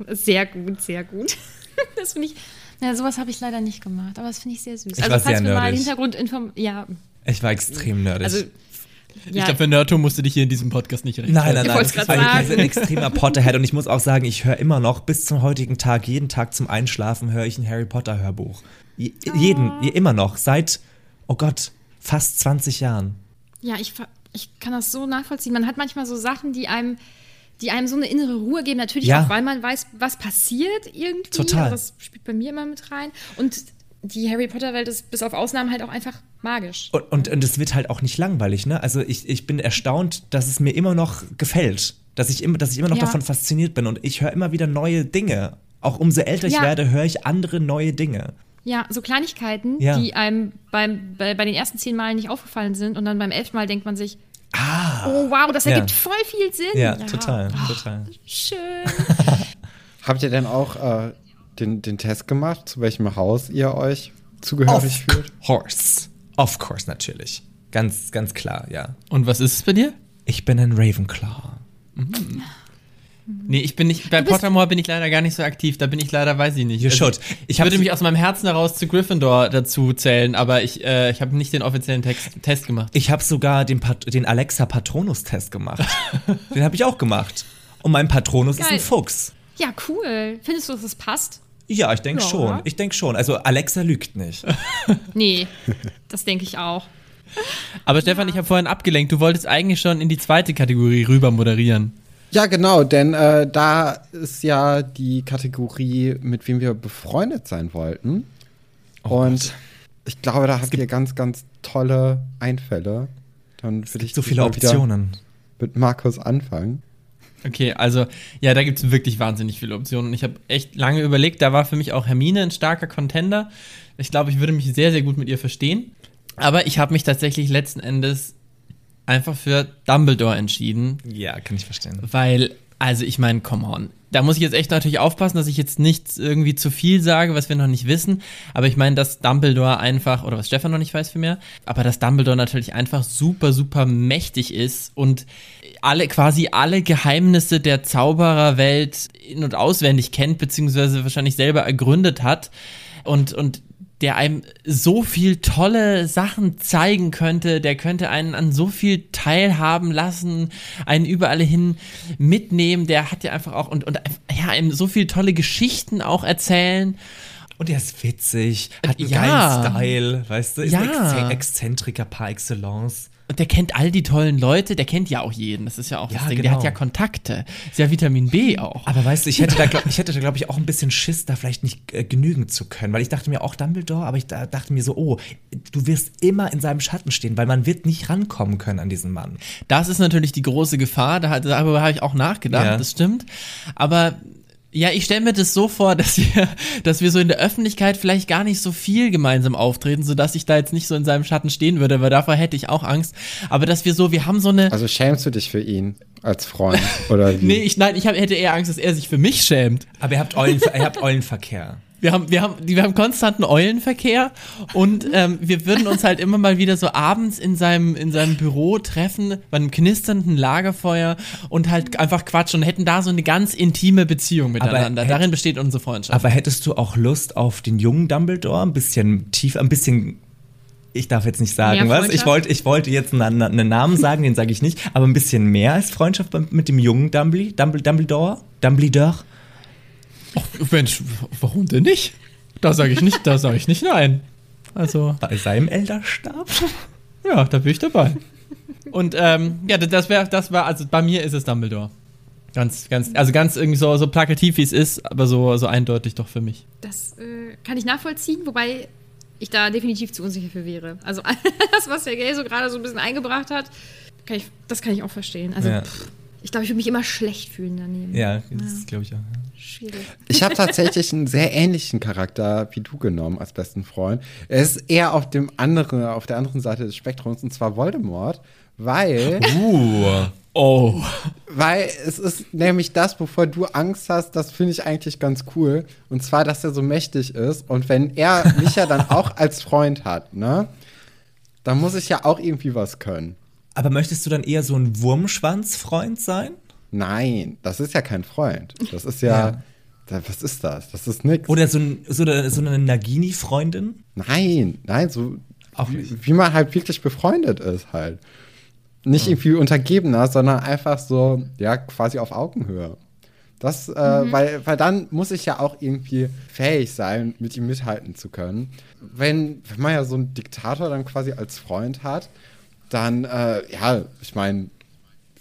Sehr gut, sehr gut. Das finde ich. Ja, sowas habe ich leider nicht gemacht, aber das finde ich sehr süß. Ich also war falls sehr wir mal nerdig. Hintergrundinform ja, Ich war extrem nerdig. also Ich ja, glaube, für Nerdtum musst du dich hier in diesem Podcast nicht rechtfertigen. Nein, nein, Ich nein. wollt's Das ist ein extremer Potterhead und ich muss auch sagen, ich höre immer noch bis zum heutigen Tag, jeden Tag zum Einschlafen höre ich ein Harry Potter Hörbuch. Je, Jeden, je, immer noch, seit, oh Gott, fast 20 Jahren. ja ich, ich kann das so nachvollziehen. Man hat manchmal so Sachen, die einem, die einem so eine innere Ruhe geben. Natürlich Ja. auch, weil man weiß, was passiert irgendwie. Total. Also das spielt bei mir immer mit rein. Und die Harry Potter-Welt ist bis auf Ausnahmen halt auch einfach magisch. Und, und, und es wird halt auch nicht langweilig, ne? Also ich, ich bin erstaunt, dass es mir immer noch gefällt. Dass ich immer, dass ich immer noch Ja. davon fasziniert bin und ich höre immer wieder neue Dinge. Auch umso älter ich Ja. werde, höre ich andere neue Dinge. Ja, so Kleinigkeiten, Ja. die einem beim, bei, bei den ersten zehn Malen nicht aufgefallen sind und dann beim elften Mal denkt man sich, oh wow, das Ja. ergibt voll viel Sinn. Ja, total, total. Schön. Habt ihr denn auch äh, den, den Test gemacht, zu welchem Haus ihr euch zugehörig Of fühlt? course. Of course, natürlich. Ganz, ganz klar, ja. Und was ist es bei dir? Ich bin ein Ravenclaw. Nee, ich bin nicht, bei Pottermore bin ich leider gar nicht so aktiv. Da bin ich leider, weiß ich nicht. You Also, should. Ich, würde mich aus meinem Herzen heraus zu Gryffindor dazu zählen, aber ich, äh, ich habe nicht den offiziellen Text, Test gemacht. Ich habe sogar den, Pat den Alexa Patronus-Test gemacht. den habe ich auch gemacht. Und mein Patronus ist ein Geil. Fuchs. Ja, cool. Findest du, dass das passt? Ja, ich denke Ja. schon. Ich denke schon. Also Alexa lügt nicht. Nee, das denke ich auch. Aber Stefan, ich habe vorhin abgelenkt. Du wolltest eigentlich schon in die zweite Kategorie rüber moderieren. Ja, genau, denn äh, da ist ja die Kategorie, mit wem wir befreundet sein wollten. Und ich glaube, da habt ihr ganz, ganz tolle Einfälle. Dann würde ich So viele Optionen. mit Markus anfangen. Okay, also ja, da gibt's wirklich wahnsinnig viele Optionen. Ich habe echt lange überlegt, da war für mich auch Hermine ein starker Contender. Ich glaube, ich würde mich sehr, sehr gut mit ihr verstehen. Aber ich habe mich tatsächlich letzten Endes einfach für Dumbledore entschieden, Ja, kann ich verstehen. weil, also ich meine, come on. Da muss ich jetzt echt natürlich aufpassen, dass ich jetzt nicht irgendwie zu viel sage, was wir noch nicht wissen. Aber ich meine, dass Dumbledore einfach, oder was Stefan noch nicht weiß vielmehr, aber dass Dumbledore natürlich einfach super, super mächtig ist und alle, quasi alle Geheimnisse der Zaubererwelt in- und auswendig kennt, beziehungsweise wahrscheinlich selber ergründet hat. Und, und der einem so viel tolle Sachen zeigen könnte, der könnte einen an so viel teilhaben lassen, einen überall hin mitnehmen, der hat ja einfach auch und, und ja, einem so viel tolle Geschichten auch erzählen. Und er ist witzig, hat einen Ja. geilen Style, weißt du? Ist Ja. ein Exzen- Exzentriker par excellence. Und der kennt all die tollen Leute, der kennt ja auch jeden. Das ist ja auch Ja, das Ding. Der genau. hat ja Kontakte. Ist ja Vitamin B auch. Aber weißt du, ich hätte da, glaub, ich hätte da, glaube ich, auch ein bisschen Schiss, da vielleicht nicht äh, genügen zu können. Weil ich dachte mir auch Dumbledore, aber ich da, dachte mir so, oh, du wirst immer in seinem Schatten stehen, weil man wird nicht rankommen können an diesen Mann. Das ist natürlich die große Gefahr. Da, darüber habe ich auch nachgedacht. Ja. Das stimmt. Aber ja, ich stelle mir das so vor, dass wir, dass wir so in der Öffentlichkeit vielleicht gar nicht so viel gemeinsam auftreten, sodass ich da jetzt nicht so in seinem Schatten stehen würde, weil davor hätte ich auch Angst. Aber dass wir so, wir haben so eine. Also schämst du dich für ihn als Freund? Oder wie? Nee, ich, nein, ich hab, hätte eher Angst, dass er sich für mich schämt. Aber ihr habt, Eulen, ihr habt Eulenverkehr. Wir haben, wir haben, wir haben konstanten Eulenverkehr und ähm, wir würden uns halt immer mal wieder so abends in seinem, in seinem Büro treffen, bei einem knisternden Lagerfeuer und halt einfach quatschen und hätten da so eine ganz intime Beziehung miteinander. hätt- Darin besteht unsere Freundschaft. Aber hättest du auch Lust auf den jungen Dumbledore? Ein bisschen tiefer, ein bisschen. Ich darf jetzt nicht sagen, was? Ich wollte, ich wollte jetzt einen, einen Namen sagen, den sage ich nicht, aber ein bisschen mehr als Freundschaft mit dem jungen Dumbledore? Dumbledore? Dumbledore? Mensch, warum denn nicht? Da sage ich nicht, da sage ich nicht nein. Also, Bei seinem Elderstab? ja, da bin ich dabei. Und ähm, ja, das wäre, das war, also bei mir ist es Dumbledore. Ganz, ganz, also ganz irgendwie so, so plakativ wie es ist, aber so, so eindeutig doch für mich. Das äh, kann ich nachvollziehen, wobei ich da definitiv zu unsicher für wäre. Also alles, was der Gay so gerade so ein bisschen eingebracht hat, kann ich, das kann ich auch verstehen. Also Ja. pff, Ich glaube, ich würde mich immer schlecht fühlen daneben. Ja, das glaube ich auch. Schwierig. Ich habe tatsächlich einen sehr ähnlichen Charakter wie du genommen als besten Freund. Er ist eher auf dem anderen, auf der anderen Seite des Spektrums und zwar Voldemort, weil, Uh. Oh. weil es ist nämlich das, wovor du Angst hast, das finde ich eigentlich ganz cool. Und zwar, dass er so mächtig ist und wenn er mich ja dann auch als Freund hat, ne, dann muss ich ja auch irgendwie was können. Aber möchtest du dann eher so ein Wurmschwanzfreund sein? Nein, das ist ja kein Freund. Das ist ja, Ja. da- was ist das? Das ist nix. Oder so, ein, so, eine, so eine Nagini-Freundin? Nein, nein, so Auch wie, nicht. wie man halt wirklich befreundet ist halt. Nicht irgendwie untergebener, sondern einfach so, ja, quasi auf Augenhöhe. Das, äh, weil, weil dann muss ich ja auch irgendwie fähig sein, mit ihm mithalten zu können. Wenn, wenn man ja so einen Diktator dann quasi als Freund hat, dann, äh, ja, ich meine,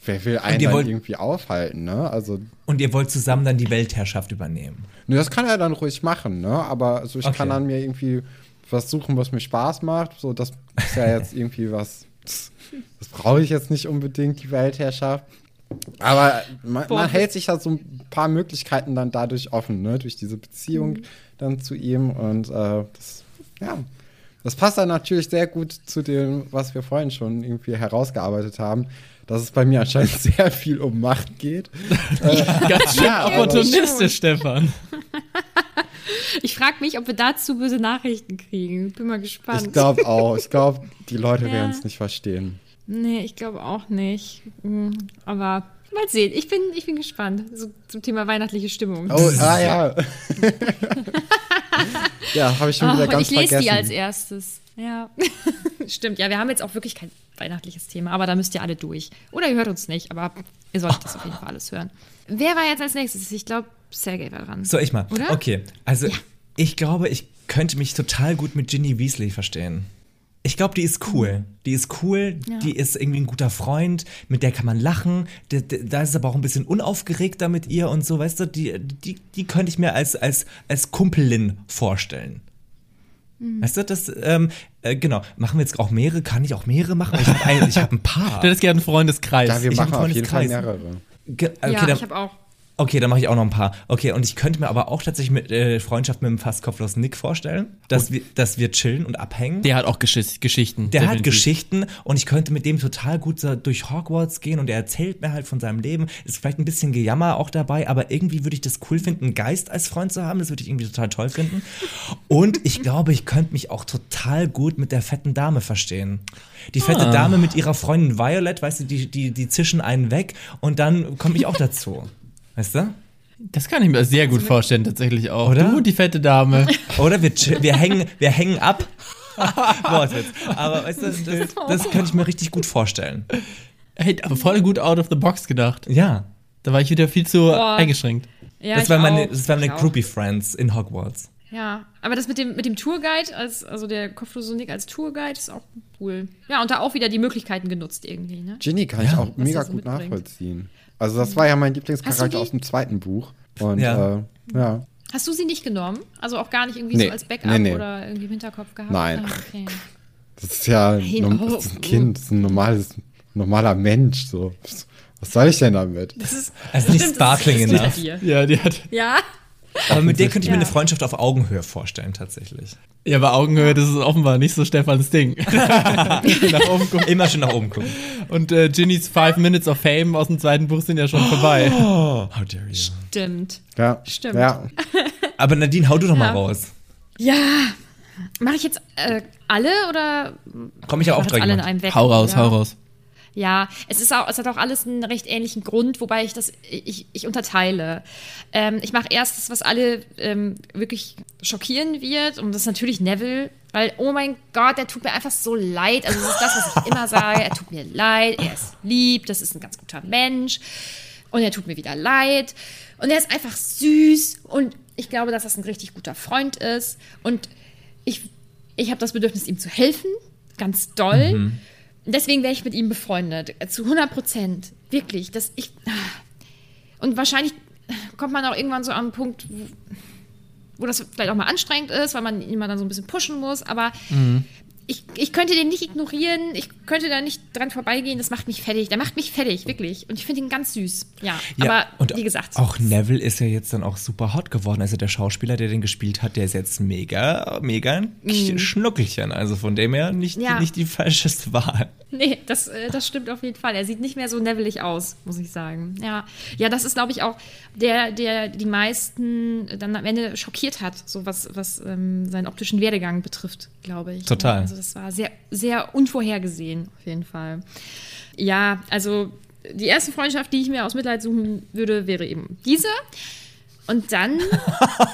wer will einen dann wollt- irgendwie aufhalten, ne? Also, Und ihr wollt zusammen dann die Weltherrschaft übernehmen. ne, das kann er dann ruhig machen, ne? Aber also ich Okay. kann dann mir irgendwie was suchen, was mir Spaß macht. So, das ist ja jetzt irgendwie was. Das brauche ich jetzt nicht unbedingt, die Weltherrschaft. Aber man, man hält sich ja so ein paar Möglichkeiten dann dadurch offen, ne? Durch diese Beziehung dann zu ihm. Und äh, das, ja. Das passt dann natürlich sehr gut zu dem, was wir vorhin schon irgendwie herausgearbeitet haben, dass es bei mir anscheinend sehr viel um Macht geht. Ganz schön Ja, opportunistisch, Stefan. Ich frage mich, ob wir dazu böse Nachrichten kriegen. Bin mal gespannt. Ich glaube auch. Ich glaube, die Leute Ja. werden es nicht verstehen. Nee, ich glaube auch nicht. Hm, Aber mal sehen. Ich bin, ich bin gespannt. So, zum Thema weihnachtliche Stimmung. Oh, ah ja. Ja, habe ich schon wieder und ganz ich lese vergessen. die als erstes. Ja. Stimmt, ja, wir haben jetzt auch wirklich kein weihnachtliches Thema, aber da müsst ihr alle durch. Oder ihr hört uns nicht, aber ihr solltet das auf jeden Fall alles hören. Wer war jetzt als nächstes? Ich glaube, Sergej war dran. So, ich mal. Oder? Okay, also Ja. ich glaube, ich könnte mich total gut mit Ginny Weasley verstehen. Ich glaube, die ist cool. Die ist cool, Ja. die ist irgendwie ein guter Freund, mit der kann man lachen. Da, ist es aber auch ein bisschen unaufgeregter mit ihr und so, weißt du, die, die, die könnte ich mir als, als, als Kumpelin vorstellen. Mhm. Weißt du, das, ähm, äh, genau. Machen wir jetzt auch mehrere? Kann ich auch mehrere machen? Ich habe ein, ich hab ein paar. Du hättest gerne einen Freundeskreis. Ja, wir Ich machen auf jeden Fall Freundeskreis. mehrere. Ge- okay, ja, dann, ich habe auch. Okay, dann mache ich auch noch ein paar. Okay, und ich könnte mir aber auch tatsächlich mit äh, Freundschaft mit dem fast kopflos Nick vorstellen, dass wir, dass wir chillen und abhängen. Der hat auch Geschiss Geschichten. Der hat. Geschichten und ich könnte mit dem total gut so durch Hogwarts gehen und er erzählt mir halt von seinem Leben. Ist vielleicht ein bisschen Gejammer auch dabei, aber irgendwie würde ich das cool finden, einen Geist als Freund zu haben. Das würde ich irgendwie total toll finden. Und ich glaube, ich könnte mich auch total gut mit der fetten Dame verstehen. Die fette Ah. Dame mit ihrer Freundin Violet, weißt du, die, die, die zischen einen weg und dann komme ich auch dazu. Weißt du? Das kann ich mir sehr gut vorstellen, tatsächlich auch. Oder? Du, die fette Dame. Oder wir, wir, hängen, wir hängen ab. Wortwitz. Aber weißt du, das, das könnte ich mir richtig gut vorstellen. Hey, aber voll gut out of the box gedacht. Ja. Da war ich wieder viel zu Boah. eingeschränkt. Ja, das, ich waren meine, auch. das waren meine Ich auch. Groupie Friends in Hogwarts. Ja, aber das mit dem, mit dem Tourguide, als, also der kopflose Nick als Tourguide, ist auch cool. Ja, und da auch wieder die Möglichkeiten genutzt irgendwie, ne? Ginny kann ich Ja, auch was mega so gut mitbringt. nachvollziehen. Also das war ja mein Hast du Lieblingscharakter aus dem zweiten Buch. Und Ja. äh, ja. Hast du sie nicht genommen? Also auch gar nicht irgendwie Nee, so als Backup nee, nee. oder irgendwie im Hinterkopf gehabt? Nein. Ah, okay. Das ist ja Nein, oh, das ist ein Kind, das ist ein normales, normaler Mensch. So. Was soll ich denn damit? Das ist, Also nicht stimmt, das sparkling ist nicht enough. bei dir. Ja, die hat. Ja, Aber mit der könnte ich mir Ja. eine Freundschaft auf Augenhöhe vorstellen, tatsächlich. Ja, bei Augenhöhe, das ist offenbar nicht so Stefans Ding. Nach oben gucken. Immer schön nach oben gucken. Und äh, Ginnys Five Minutes of Fame aus dem zweiten Buch sind ja schon vorbei. Oh, how dare you. stimmt. Ja, Stimmt. Ja. Aber Nadine, hau du doch mal Ja. raus. Ja. Mache ich jetzt äh, alle oder Komm ich ja auch alle in einem weg? Hau raus, ja. hau raus. Ja, es ist auch, es hat auch alles einen recht ähnlichen Grund, wobei ich das, ich, ich unterteile. Ähm, ich mache erst das, was alle ähm, wirklich schockieren wird, und das ist natürlich Neville, weil, oh mein Gott, der tut mir einfach so leid. Also das ist das, was ich immer sage. Er tut mir leid, er ist lieb, das ist ein ganz guter Mensch. Und er tut mir wieder leid. Und er ist einfach süß. Und ich glaube, dass das ein richtig guter Freund ist. Und ich, ich habe das Bedürfnis, ihm zu helfen. Ganz doll. Deswegen wäre ich mit ihm befreundet. Zu 100 Prozent. Wirklich. Das, ich, und wahrscheinlich kommt man auch irgendwann so an einen Punkt, wo, wo das vielleicht auch mal anstrengend ist, weil man ihn mal dann so ein bisschen pushen muss. Aber ich, ich könnte den nicht ignorieren, ich könnte da nicht dran vorbeigehen, das macht mich fertig. Der macht mich fertig, wirklich. Und ich finde ihn ganz süß. Ja, aber und wie gesagt. Auch Neville ist ja jetzt dann auch super hot geworden. Also der Schauspieler, der den gespielt hat, der ist jetzt mega, mega ein Schnuckelchen. Also von dem her nicht, Mhm. Ja. nicht die falscheste Wahl. Nee, das, äh, das stimmt auf jeden Fall. Er sieht nicht mehr so nevelig aus, muss ich sagen. Ja, ja das ist, glaube ich, auch der, der die meisten dann am Ende schockiert hat, so was, was ähm, seinen optischen Werdegang betrifft, glaube ich. Total. Ja, das war sehr, sehr unvorhergesehen, auf jeden Fall. Ja, also die erste Freundschaft, die ich mir aus Mitleid suchen würde, wäre eben diese. Und dann,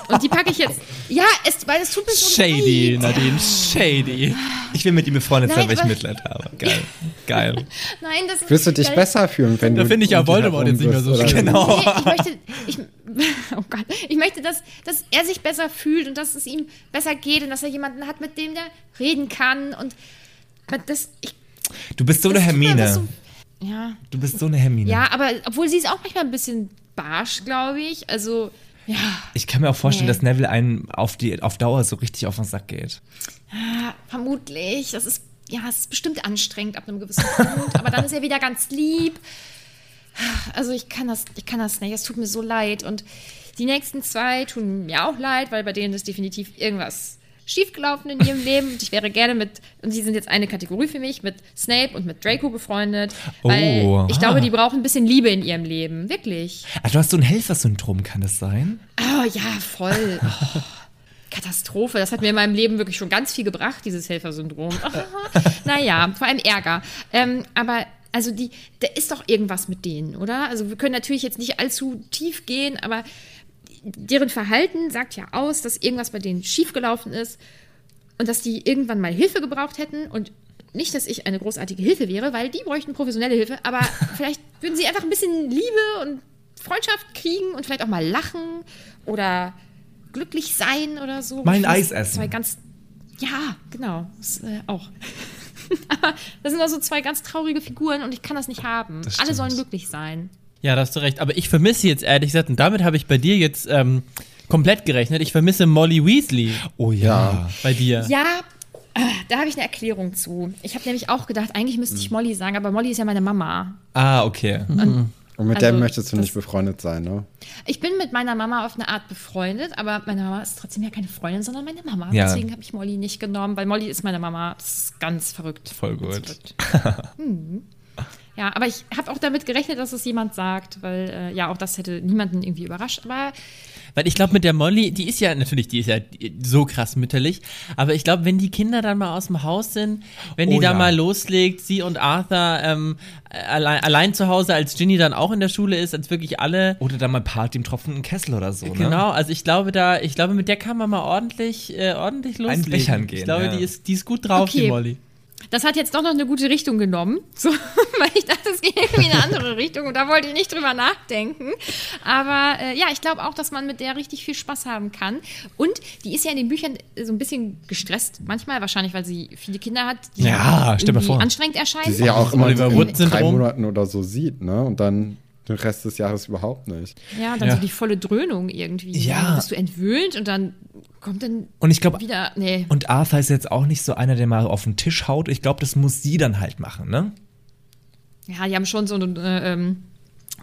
und die packe ich jetzt, ja, es, weil es tut mir so Shady, leid. Nadine, shady. Ich will mit ihm befreundet sein, weil ich Mitleid habe. Geil. Geil. Nein, das Wirst du dich geil. besser fühlen, wenn Da du. finde ich ja Voldemort jetzt nicht mehr so schlimm. Genau. Nee, ich möchte, ich, oh Gott, ich möchte, dass, dass er sich besser fühlt und dass es ihm besser geht und dass er jemanden hat, mit dem der reden kann und das, ich, Du bist so eine Hermine. so- ja, Du bist so eine Hermine. ja, aber obwohl sie ist auch manchmal ein bisschen barsch, glaube ich. Also, ja, Ich kann mir auch vorstellen, Nee. dass Neville einen auf, die, auf Dauer so richtig auf den Sack geht. ja, vermutlich. Das ist, ja, es ist bestimmt anstrengend ab einem gewissen Punkt, aber dann ist er wieder ganz lieb. Also ich kann das, ich kann das nicht. Es tut mir so leid. Und die nächsten zwei tun mir auch leid, weil bei denen ist definitiv irgendwas schiefgelaufen in ihrem Leben. Und ich wäre gerne mit, und die sind jetzt eine Kategorie für mich, mit Snape und mit Draco befreundet. Weil Oh, ich ah. glaube, die brauchen ein bisschen Liebe in ihrem Leben. Wirklich. Ah, du hast so ein Helfersyndrom, kann das sein? Oh ja, voll. Oh, Katastrophe. Das hat mir in meinem Leben wirklich schon ganz viel gebracht, dieses Helfersyndrom. naja, vor allem Ärger. Ähm, aber also die, da ist doch irgendwas mit denen, oder? Also wir können natürlich jetzt nicht allzu tief gehen, aber deren Verhalten sagt ja aus, dass irgendwas bei denen schiefgelaufen ist und dass die irgendwann mal Hilfe gebraucht hätten und nicht, dass ich eine großartige Hilfe wäre, weil die bräuchten professionelle Hilfe, aber vielleicht würden sie einfach ein bisschen Liebe und Freundschaft kriegen und vielleicht auch mal lachen oder glücklich sein oder so. Mal ein Ich finde, Eis essen. Zwei ganz, ja, genau, das, äh, auch. aber das sind also zwei ganz traurige Figuren und ich kann das nicht haben. Das Alle sollen glücklich sein. Ja, da hast du recht. Aber ich vermisse jetzt ehrlich gesagt, und damit habe ich bei dir jetzt ähm, komplett gerechnet. Ich vermisse Molly Weasley Oh ja. bei dir. Ja, äh, da habe ich eine Erklärung zu. Ich habe nämlich auch gedacht, eigentlich müsste ich Molly sagen, aber Molly ist ja meine Mama. Ah, okay. Und mit Also, dem möchtest du nicht befreundet sein, ne? Ich bin mit meiner Mama auf eine Art befreundet, aber meine Mama ist trotzdem ja keine Freundin, sondern meine Mama. Ja. Deswegen habe ich Molly nicht genommen, weil Molly ist meine Mama. Das ist ganz verrückt. Voll gut. verrückt. Hm. Ja, aber ich habe auch damit gerechnet, dass es jemand sagt, weil äh, ja, auch das hätte niemanden irgendwie überrascht. Aber Weil ich glaube, mit der Molly, die ist ja natürlich, die ist ja so krass mütterlich. Aber ich glaube, wenn die Kinder dann mal aus dem Haus sind, wenn die Oh da ja. mal loslegt, sie und Arthur ähm, allein, allein zu Hause, als Ginny dann auch in der Schule ist, als wirklich alle. Oder dann mal Party im tropfenden Kessel oder so, ne? Genau, also ich glaube da, ich glaube, mit der kann man mal ordentlich, äh, ordentlich loslegen. Bechern gehen, Ich glaube, ja. die ist, die ist gut drauf, Okay. die Molly. Das hat jetzt doch noch eine gute Richtung genommen, so, weil ich dachte, es geht irgendwie in eine andere Richtung und da wollte ich nicht drüber nachdenken. Aber äh, ja, ich glaube auch, dass man mit der richtig viel Spaß haben kann. Und die ist ja in den Büchern so ein bisschen gestresst, manchmal wahrscheinlich, weil sie viele Kinder hat, die Ja, anstrengend erscheinen. Die sie ja auch immer in Wood-Syndrom. drei Monaten oder so sieht, ne? Und dann den Rest des Jahres überhaupt nicht. Ja, dann Ja. so die volle Dröhnung irgendwie. Ja. Dann bist du entwöhnt und dann kommt dann Und ich glaube, wieder. Nee. und Arthur ist jetzt auch nicht so einer, der mal auf den Tisch haut. Ich glaube, das muss sie dann halt machen, ne? Ja, die haben schon so einen äh, ähm,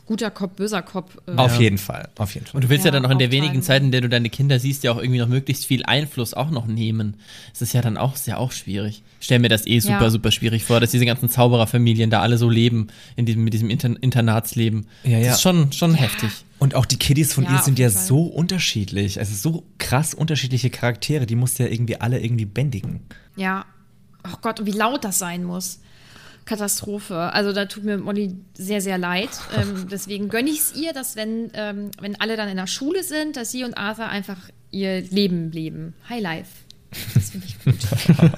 guter Kopf, böser Kopf. Äh, Auf jeden Fall, auf jeden Fall. Und du willst ja, Ja, dann auch in der wenigen Zeit, in der du deine Kinder siehst, ja auch irgendwie noch möglichst viel Einfluss auch noch nehmen. Das ist ja dann auch, ist ja auch schwierig. Ich stell mir das eh super, Ja. super schwierig vor, dass diese ganzen Zaubererfamilien da alle so leben, in diesem, mit diesem Inter Internatsleben. Ja, ja. Das ist schon, schon heftig. Und auch die Kiddies von Ja, ihr sind ja Fall. so unterschiedlich. Also so krass unterschiedliche Charaktere. Die muss ja irgendwie alle irgendwie bändigen. Ja. Oh Gott, und wie laut das sein muss. Katastrophe. Also da tut mir Molly sehr, sehr leid. Ähm, deswegen gönne ich es ihr, dass wenn, ähm, wenn alle dann in der Schule sind, dass sie und Arthur einfach ihr Leben leben. High Life. Das finde ich gut.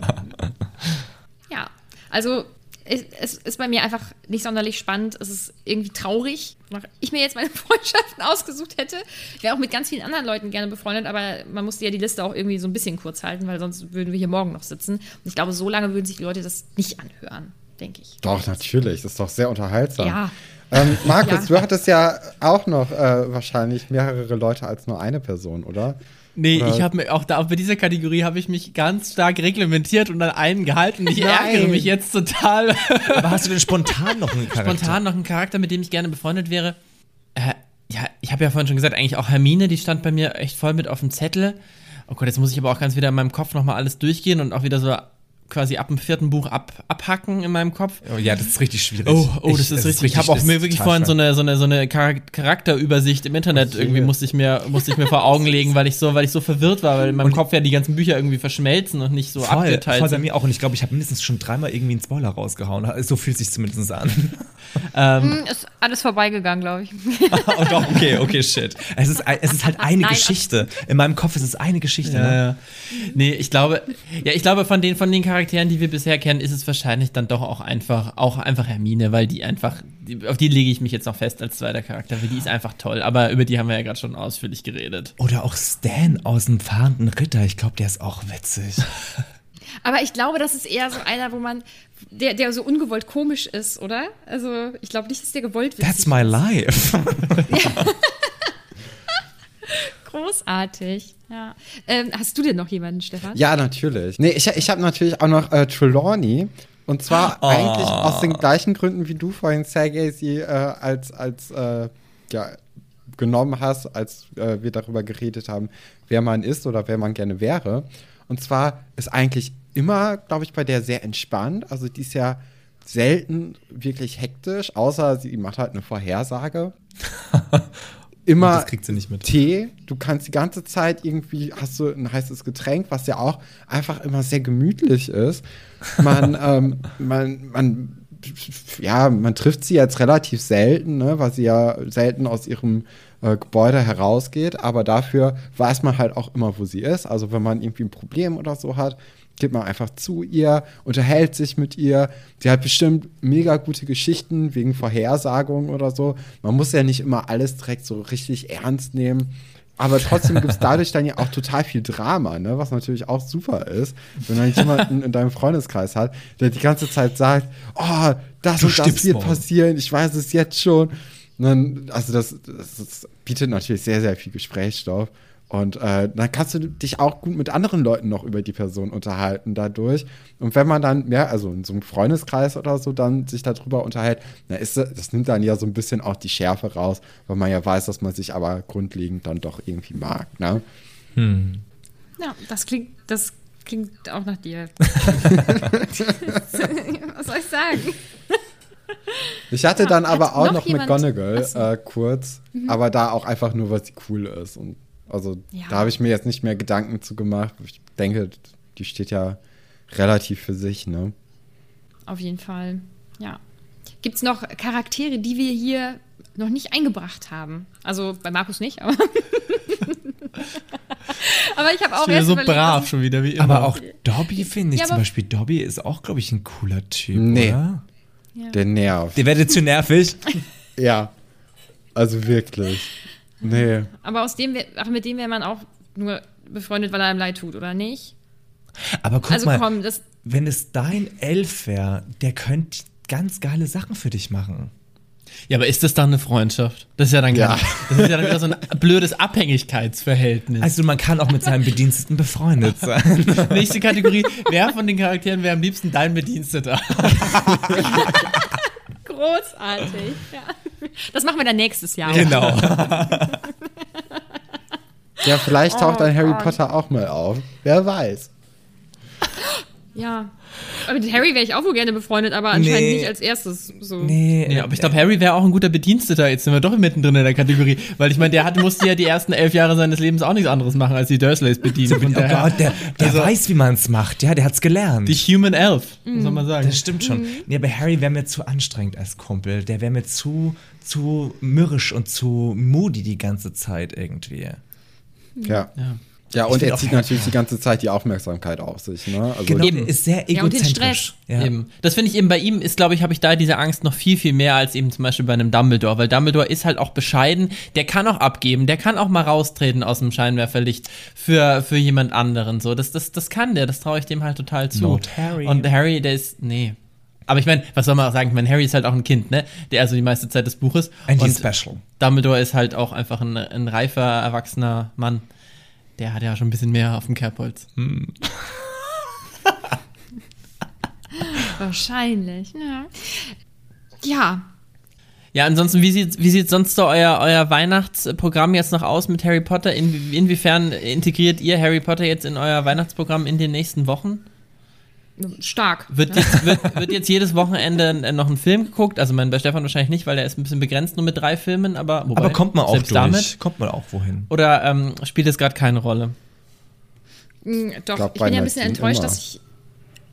ja, also es, es ist bei mir einfach nicht sonderlich spannend. Es ist irgendwie traurig. Wenn ich mir jetzt meine Freundschaften ausgesucht hätte, ich wäre auch mit ganz vielen anderen Leuten gerne befreundet, aber man musste ja die Liste auch irgendwie so ein bisschen kurz halten, weil sonst würden wir hier morgen noch sitzen. Und ich glaube, so lange würden sich die Leute das nicht anhören, denke ich. Doch, natürlich. Das ist doch sehr unterhaltsam. Ja. Ähm, Markus, Ja. du hattest ja auch noch äh, wahrscheinlich mehrere Leute als nur eine Person, oder? Nee, Oder- ich habe mir auch da, auch bei dieser Kategorie habe ich mich ganz stark reglementiert und an einen gehalten. Ich Nein. ärgere mich jetzt total. Aber hast du denn spontan noch einen Charakter? Spontan noch einen Charakter, mit dem ich gerne befreundet wäre. Äh, ja, ich habe ja vorhin schon gesagt, eigentlich auch Hermine, die stand bei mir echt voll mit auf dem Zettel. Oh Gott, jetzt muss ich aber auch ganz wieder in meinem Kopf nochmal alles durchgehen und auch wieder so quasi ab dem vierten Buch ab, abhacken in meinem Kopf. Oh, ja, das ist richtig schwierig. Oh, oh, das Ich- ist richtig. Ich habe auch das mir ist wirklich vorhin so eine, so eine, so eine Charak- Charakterübersicht im Internet irgendwie musste ich mir, musste ich mir vor Augen legen, weil ich so, weil ich so verwirrt war, weil in meinem Kopf ja die ganzen Bücher irgendwie verschmelzen und nicht so Voll, abgeteilt voll bei sind. mir auch. Und ich glaube, ich habe mindestens schon dreimal irgendwie einen Spoiler rausgehauen. So fühlt sich zumindest an. Ähm, Ist alles vorbeigegangen, glaube ich. oh doch, okay, okay, shit. Es ist, es ist halt eine Nein. Geschichte. In meinem Kopf ist es eine Geschichte. Ja, Ne? Nee, ich glaube, ja, ich glaube, von den, von den Charakteren, die wir bisher kennen, ist es wahrscheinlich dann doch auch einfach, auch einfach Hermine, weil die einfach, die, auf die lege ich mich jetzt noch fest als zweiter Charakter, weil die ist einfach toll. Aber über die haben wir ja gerade schon ausführlich geredet. Oder auch Stan aus dem fahrenden Ritter. Ich glaube, der ist auch witzig. Aber ich glaube, das ist eher so einer, wo man, der, der so ungewollt komisch ist, oder? Also, ich glaube nicht, dass der gewollt witzig That's my life. Großartig, ja. Ähm, hast du denn noch jemanden, Stefan? Ja, natürlich. Nee, ich, ich habe natürlich auch noch äh, Trelawney. Und zwar Oh. eigentlich aus den gleichen Gründen, wie du vorhin Sergei sie äh, als, als äh, ja, genommen hast, als äh, wir darüber geredet haben, wer man ist oder wer man gerne wäre. Und zwar ist eigentlich immer, glaube ich, bei der sehr entspannt. Also die ist ja selten wirklich hektisch, außer sie macht halt eine Vorhersage. Immer Das kriegt sie nicht mit. Tee. Du kannst die ganze Zeit irgendwie, hast du ein heißes Getränk, was ja auch einfach immer sehr gemütlich ist. Man, ähm, man, man, ja, man trifft sie jetzt relativ selten, ne, weil sie ja selten aus ihrem äh, Gebäude herausgeht, aber dafür weiß man halt auch immer, wo sie ist. Also wenn man irgendwie ein Problem oder so hat, geht man einfach zu ihr, unterhält sich mit ihr. Sie hat bestimmt mega gute Geschichten wegen Vorhersagungen oder so. Man muss ja nicht immer alles direkt so richtig ernst nehmen. Aber trotzdem gibt es dadurch dann ja auch total viel Drama, ne? was natürlich auch super ist, wenn man jemanden in deinem Freundeskreis hat, der die ganze Zeit sagt, oh, das Du und das wird morgen. passieren, ich weiß es jetzt schon. Dann, also das, das, das bietet natürlich sehr, sehr viel Gesprächsstoff. Und äh, dann kannst du dich auch gut mit anderen Leuten noch über die Person unterhalten dadurch. Und wenn man dann, ja, also in so einem Freundeskreis oder so, dann sich darüber unterhält, dann ist das, das nimmt dann ja so ein bisschen auch die Schärfe raus, weil man ja weiß, dass man sich aber grundlegend dann doch irgendwie mag, ne? Ja, das klingt, das klingt auch nach dir. Was soll ich sagen? Ich hatte dann hat aber auch noch noch, McGonagall so. Mhm. äh, kurz, aber da auch einfach nur, weil sie cool ist. Und also Ja. da habe ich mir jetzt nicht mehr Gedanken zu gemacht. Ich denke, die steht ja relativ für sich, ne? Auf jeden Fall, ja. Gibt es noch Charaktere, die wir hier noch nicht eingebracht haben? Also bei Markus nicht, aber. aber ich habe auch Ich bin erst so überlegt, brav was schon wieder, wie immer. Aber auch Dobby finde ich Ja, zum Beispiel. Dobby ist auch, glaube ich, ein cooler Typ, Nee. oder? Der nervt. Der werdet zu nervig. Ja. Also wirklich. Nee. aber aus dem, ach, mit dem wäre man auch nur befreundet, weil er einem leid tut, oder nicht? Aber guck also mal, komm, das. wenn es dein Elf wäre, der könnte ganz geile Sachen für dich machen. ja, aber ist das dann eine Freundschaft? Das ist ja dann, Ja. kein- das ist ja dann wieder so ein blödes Abhängigkeitsverhältnis. Also man kann auch mit seinem Bediensteten befreundet sein. Nächste Kategorie. Wer von den Charakteren wäre am liebsten dein Bediensteter? Großartig. Ja. Das machen wir dann nächstes Jahr. genau. Ja, vielleicht taucht Oh dann Harry Gott. Potter auch mal auf. Wer weiß. Ja. Aber mit Harry wäre ich auch wohl gerne befreundet, aber anscheinend Nee. nicht als erstes. So. Nee, Ja, aber ich glaube, Harry wäre auch ein guter Bediensteter. Jetzt sind wir doch mittendrin in der Kategorie. Weil ich meine, der hat, musste ja die ersten elf Jahre seines Lebens auch nichts anderes machen, als die Dursleys bedienen. Von Oh daher, Gott, der, der weiß, wie man es macht. Ja, der hat's gelernt. die Human Elf, soll man sagen. das stimmt schon. Nee, aber Harry wäre mir zu anstrengend als Kumpel. Der wäre mir zu, zu mürrisch und zu moody die ganze Zeit irgendwie. Ja. Ja. Ja, Ich und er zieht natürlich die ganze Zeit die Aufmerksamkeit auf sich, ne? Also Genau, Eben. ist sehr Ja, und den egozentrisch. Ja, Eben. Das finde ich eben bei ihm ist, glaube ich, habe ich da diese Angst noch viel, viel mehr als eben zum Beispiel bei einem Dumbledore, weil Dumbledore ist halt auch bescheiden, der kann auch abgeben, der kann auch mal raustreten aus dem Scheinwerferlicht für, für jemand anderen, so. Das, das, das kann der, das traue ich dem halt total zu. Not Harry. Und Harry, der ist, nee. Aber ich meine, was soll man auch sagen? Ich meine, Harry ist halt auch ein Kind, ne? Der also die meiste Zeit des Buches. And und special. Dumbledore ist halt auch einfach ein, ein reifer, erwachsener Mann. Der hat ja schon ein bisschen mehr auf dem Kerbholz. Wahrscheinlich, ja. Ja, Ja, ansonsten, wie sieht, wie sieht sonst so euer, euer Weihnachtsprogramm jetzt noch aus mit Harry Potter? In, inwiefern integriert ihr Harry Potter jetzt in euer Weihnachtsprogramm in den nächsten Wochen? Stark. Wird jetzt, wird, wird jetzt jedes Wochenende noch ein Film geguckt? Also mein, bei Stefan wahrscheinlich nicht, weil der ist ein bisschen begrenzt nur mit drei Filmen, aber wobei, Aber kommt man auch selbst durch. damit. Kommt man auch wohin. Oder ähm, spielt es gerade keine Rolle? Mm, Doch, Glaub, ich bei bin ja ein bisschen enttäuscht, immer. dass ich.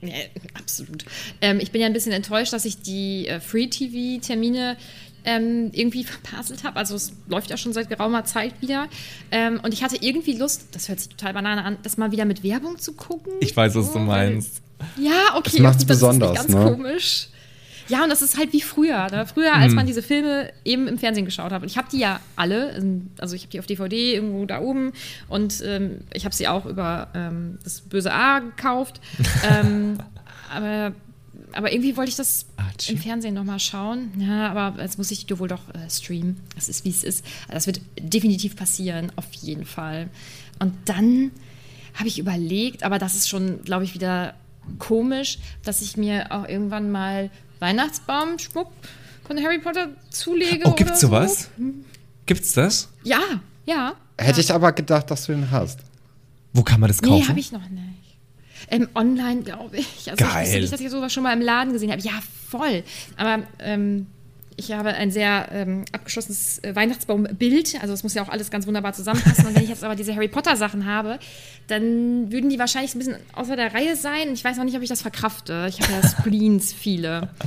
Ja, absolut. Ähm, ich bin ja ein bisschen enttäuscht, dass ich die äh, Free-TV-Termine ähm, irgendwie verpasselt habe. Also es läuft ja schon seit geraumer Zeit wieder. Ähm, und ich hatte irgendwie Lust, das hört sich total banane an, das mal wieder mit Werbung zu gucken. Ich weiß, was du Oh, meinst. Ja, okay. Das macht's irgendwie, besonders, ist nicht ganz ne? komisch. Ja, und das ist halt wie früher. Ne? Früher, als man diese Filme eben im Fernsehen geschaut hat. Und ich habe die ja alle, ähm, also ich habe die auf DVD irgendwo da oben und ähm, ich habe sie auch über ähm, das böse A gekauft. ähm, aber, aber irgendwie wollte ich das Archie. im Fernsehen nochmal schauen. Ja, aber jetzt muss ich die wohl doch äh, streamen. Das ist, wie es ist. Das wird definitiv passieren, auf jeden Fall. Und dann habe ich überlegt, aber das ist schon, glaube ich, wieder komisch, dass ich mir auch irgendwann mal Weihnachtsbaumschmuck von Harry Potter zulege. Oh, gibt's oder so. sowas? Gibt's das? Ja, ja. Hätte ich aber gedacht, dass du ihn hast. Wo kann man das Nee, kaufen? habe ich noch nicht. Ähm, online, glaube ich. Also Geil. Ich wusste nicht, dass ich sowas schon mal im Laden gesehen habe. Ja, voll. Aber ähm, ich habe ein sehr ähm, abgeschlossenes äh, Weihnachtsbaumbild. Also es muss ja auch alles ganz wunderbar zusammenpassen. Und wenn ich jetzt aber diese Harry Potter Sachen habe, dann würden die wahrscheinlich ein bisschen außer der Reihe sein. Ich weiß noch nicht, ob ich das verkrafte. Ich habe ja Spleens viele.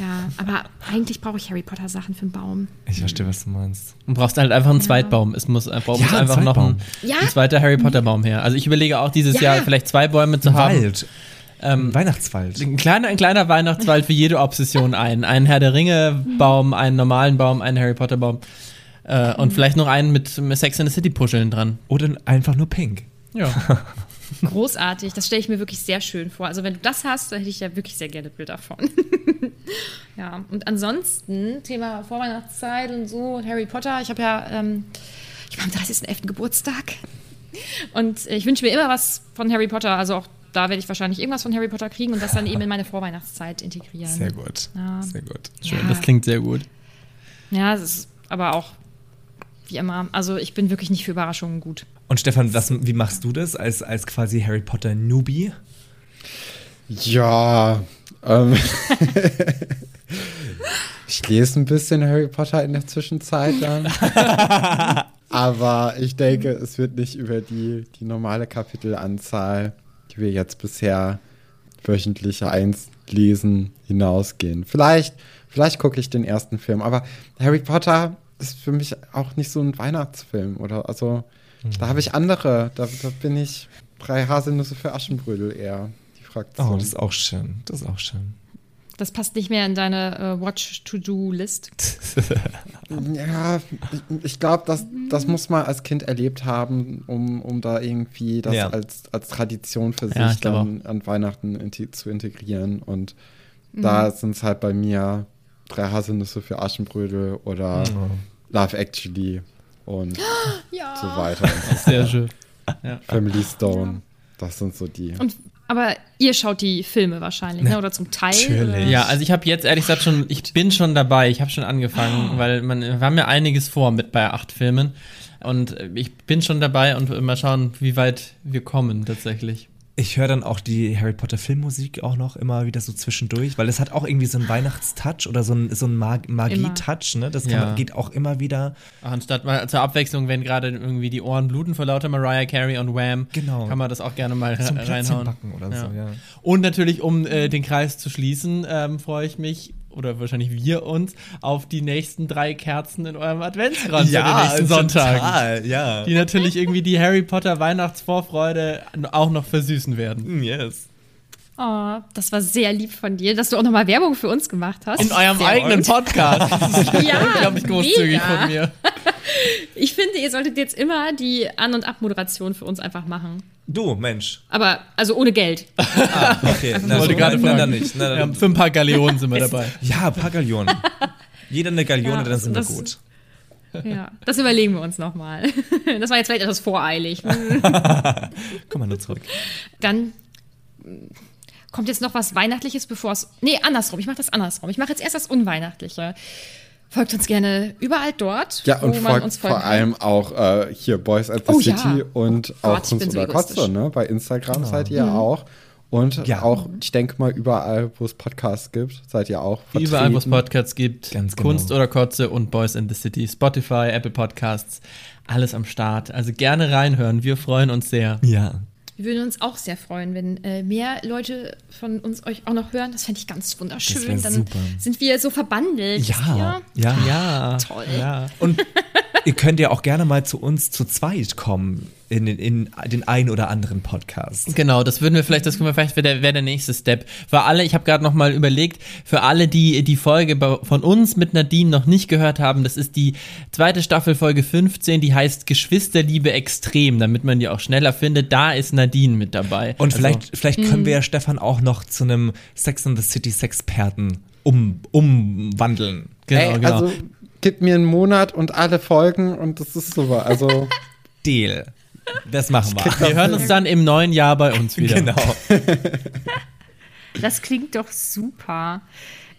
Ja, aber eigentlich brauche ich Harry Potter Sachen für einen Baum. Ich verstehe, was du meinst. Du brauchst halt einfach einen Zweitbaum. Es muss, äh, Ja, ein einfach noch ein. Ja. ein zweiter Harry Potter Baum her. Also ich überlege auch dieses Ja. Jahr vielleicht zwei Bäume zu haben. Wald. Ähm, Weihnachtswald. Ein kleiner, ein kleiner Weihnachtswald für jede Obsession ein. Einen Herr der Ringe Baum, einen normalen Baum, einen Harry Potter Baum. Äh, und vielleicht noch einen mit, Sex in the City Puscheln dran. Oder einfach nur pink. Ja. Großartig. Das stelle ich mir wirklich sehr schön vor. Also wenn du das hast, dann hätte ich ja wirklich sehr gerne ein Bild davon. ja, und ansonsten, Thema Vorweihnachtszeit und so, Harry Potter. Ich habe ja, ähm, ich habe am 30.11. Geburtstag. Und ich wünsche mir immer was von Harry Potter. Also auch da werde ich wahrscheinlich irgendwas von Harry Potter kriegen und das dann eben in meine Vorweihnachtszeit integrieren. Sehr gut. Ja. Sehr gut. Schön, Ja. das klingt sehr gut. Ja, es ist aber auch wie immer. Also ich bin wirklich nicht für Überraschungen gut. Und Stefan, was, wie machst du das als, als quasi Harry Potter Newbie? Ja, ähm, ich lese ein bisschen Harry Potter in der Zwischenzeit dann. Aber ich denke, es wird nicht über die, die normale Kapitelanzahl, die wir jetzt bisher wöchentlich eins lesen, hinausgehen. Vielleicht, vielleicht gucke ich den ersten Film. Aber Harry Potter ist für mich auch nicht so ein Weihnachtsfilm. Oder also, da habe ich andere. Da, da bin ich drei Haselnüsse für Aschenbrödel eher. Die Fraktion. Oh, das ist auch schön. Das ist auch schön. Das passt nicht mehr in deine äh, Watch-to-Do-List. Ja, ich, ich glaube, das, das muss man als Kind erlebt haben, um, um da irgendwie das Ja. als, als Tradition für sich Ja, dann an Weihnachten inti- zu integrieren. Und da sind es halt bei mir drei Haselnüsse für Aschenbrödel oder Love Actually und Ja. so weiter. Und so Sehr schön. Family Stone. Das sind so die. Und, aber ihr schaut die Filme wahrscheinlich, ne? oder zum Teil? natürlich. Oder? Ja, also ich habe jetzt ehrlich gesagt schon, ich bin schon dabei, ich habe schon angefangen, weil man, wir haben ja einiges vor mit bei acht Filmen und ich bin schon dabei und mal schauen, wie weit wir kommen tatsächlich. Ich höre dann auch die Harry Potter Filmmusik auch noch immer wieder so zwischendurch, weil es hat auch irgendwie so einen Weihnachtstouch oder so einen, so einen Mag Magie-Touch, ne? Das kann Ja. man, geht auch immer wieder. Ach, Anstatt mal zur Abwechslung, wenn gerade irgendwie die Ohren bluten vor lauter Mariah Carey und Wham, Genau. kann man das auch gerne mal Zum reinhauen. oder so, ja. Und natürlich, um äh, den Kreis zu schließen, ähm, freue ich mich, oder wahrscheinlich wir uns, auf die nächsten drei Kerzen in eurem Adventskranz an den nächsten Sonntagen. total, ja. Die natürlich irgendwie die Harry Potter Weihnachtsvorfreude auch noch versüßen werden. Yes. Oh, das war sehr lieb von dir, dass du auch nochmal Werbung für uns gemacht hast. In eurem Sehr eigenen gut. Podcast. Das ist Ja, unglaublich großzügig mega. von mir. Ich finde, ihr solltet jetzt immer die An- und Abmoderation für uns einfach machen. Du, Mensch. Aber, also ohne Geld. Okay, Ich wollte gerade na, fragen. dann nicht. Na, Ja, dann, für ein paar Gallionen sind wir dabei. ja, ein paar Gallionen. Jeder eine Galione, Ja, dann sind wir gut. Ja, das überlegen wir uns nochmal. Das war jetzt vielleicht etwas voreilig. Komm mal nur zurück. Dann kommt jetzt noch was Weihnachtliches, bevor es. Nee, andersrum. Ich mache das andersrum. Ich mache jetzt erst das Unweihnachtliche. Folgt uns gerne überall dort, Ja, und wo man folgt uns vor allem auch äh, hier Boys at the Oh, City ja. und Oh auch Kunst so oder egoistisch. Kotze, ne? Bei Instagram Genau. seid ihr Mhm. auch. Und Ja. auch, ich denke mal, überall, wo es Podcasts gibt, seid ihr auch vertreten. Überall, wo es Podcasts gibt, Ganz genau. Kunst oder Kotze und Boys in the City, Spotify, Apple Podcasts, alles am Start. Also gerne reinhören, wir freuen uns sehr. Ja. Wir würden uns auch sehr freuen, wenn äh, mehr Leute von uns euch auch noch hören. Das fände ich ganz Das wunderschön. wär Dann super. sind wir so verbandelt. Ja. ihr? Ja. Ja, Toll. Ja. Und ihr könnt ja auch gerne mal zu uns zu zweit kommen in, den- in den einen oder anderen Podcast. Genau, das würden wir vielleicht, das können wir vielleicht, wäre der, wär der nächste Step. Für alle, ich habe gerade noch mal überlegt, für alle, die die Folge von uns mit Nadine noch nicht gehört haben, das ist die zweite Staffel, Folge 15, die heißt Geschwisterliebe extrem, damit man die auch schneller findet. Da ist Nadine mit dabei. Und Also- vielleicht, vielleicht können wir ja Stefan auch noch zu einem Sex and the City Sexperten um, umwandeln. Genau, Ey, genau. also gib mir einen Monat und alle Folgen und das ist super. Also Deal. Das machen wir. wir hören uns dann im neuen Jahr bei uns wieder. Genau. Das klingt doch super.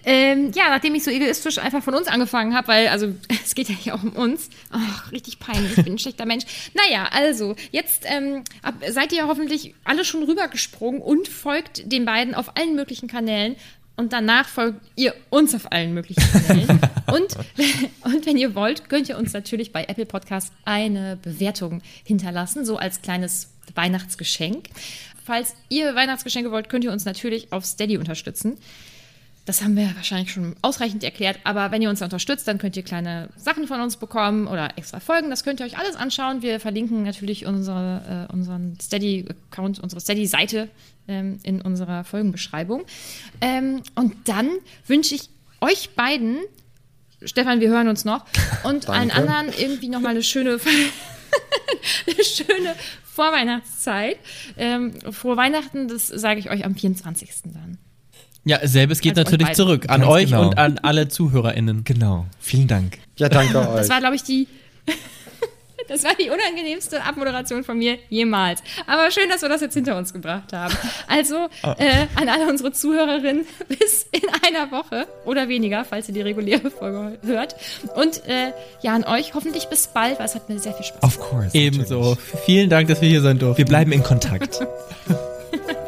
Ähm, ja, nachdem ich so egoistisch einfach von uns angefangen habe, weil, also, es geht ja hier auch um uns. Ach, richtig peinlich, ich bin ein schlechter Mensch. Naja, also, jetzt ähm, ab, seid ihr hoffentlich alle schon rübergesprungen und folgt den beiden auf allen möglichen Kanälen. Und danach folgt ihr uns auf allen möglichen Kanälen. und, und wenn ihr wollt, könnt ihr uns natürlich bei Apple Podcasts eine Bewertung hinterlassen, so als kleines Weihnachtsgeschenk. Falls ihr Weihnachtsgeschenke wollt, könnt ihr uns natürlich auf Steady unterstützen. Das haben wir wahrscheinlich schon ausreichend erklärt, aber wenn ihr uns unterstützt, dann könnt ihr kleine Sachen von uns bekommen oder extra Folgen. Das könnt ihr euch alles anschauen. Wir verlinken natürlich unsere, äh, unseren Steady-Account, unsere Steady-Seite ähm, in unserer Folgenbeschreibung. Ähm, und dann wünsche ich euch beiden, Stefan, wir hören uns noch, und allen anderen irgendwie nochmal eine schöne, eine schöne Vorweihnachtszeit. Ähm, frohe Weihnachten, das sage ich euch am 24. dann. Ja, selbes geht Also natürlich zurück an Ganz euch genau. und an alle ZuhörerInnen. Genau. Vielen Dank. ja, danke euch. Das war, glaube ich, die. Das war die unangenehmste Abmoderation von mir jemals. Aber schön, dass wir das jetzt hinter uns gebracht haben. Also äh, an alle unsere Zuhörerinnen bis in einer Woche oder weniger, falls ihr die reguläre Folge hört. Und äh, ja, an euch hoffentlich bis bald, weil es hat mir sehr viel Spaß gemacht. Of course. Ebenso. natürlich. Vielen Dank, dass wir hier sein durften. Wir bleiben in Kontakt.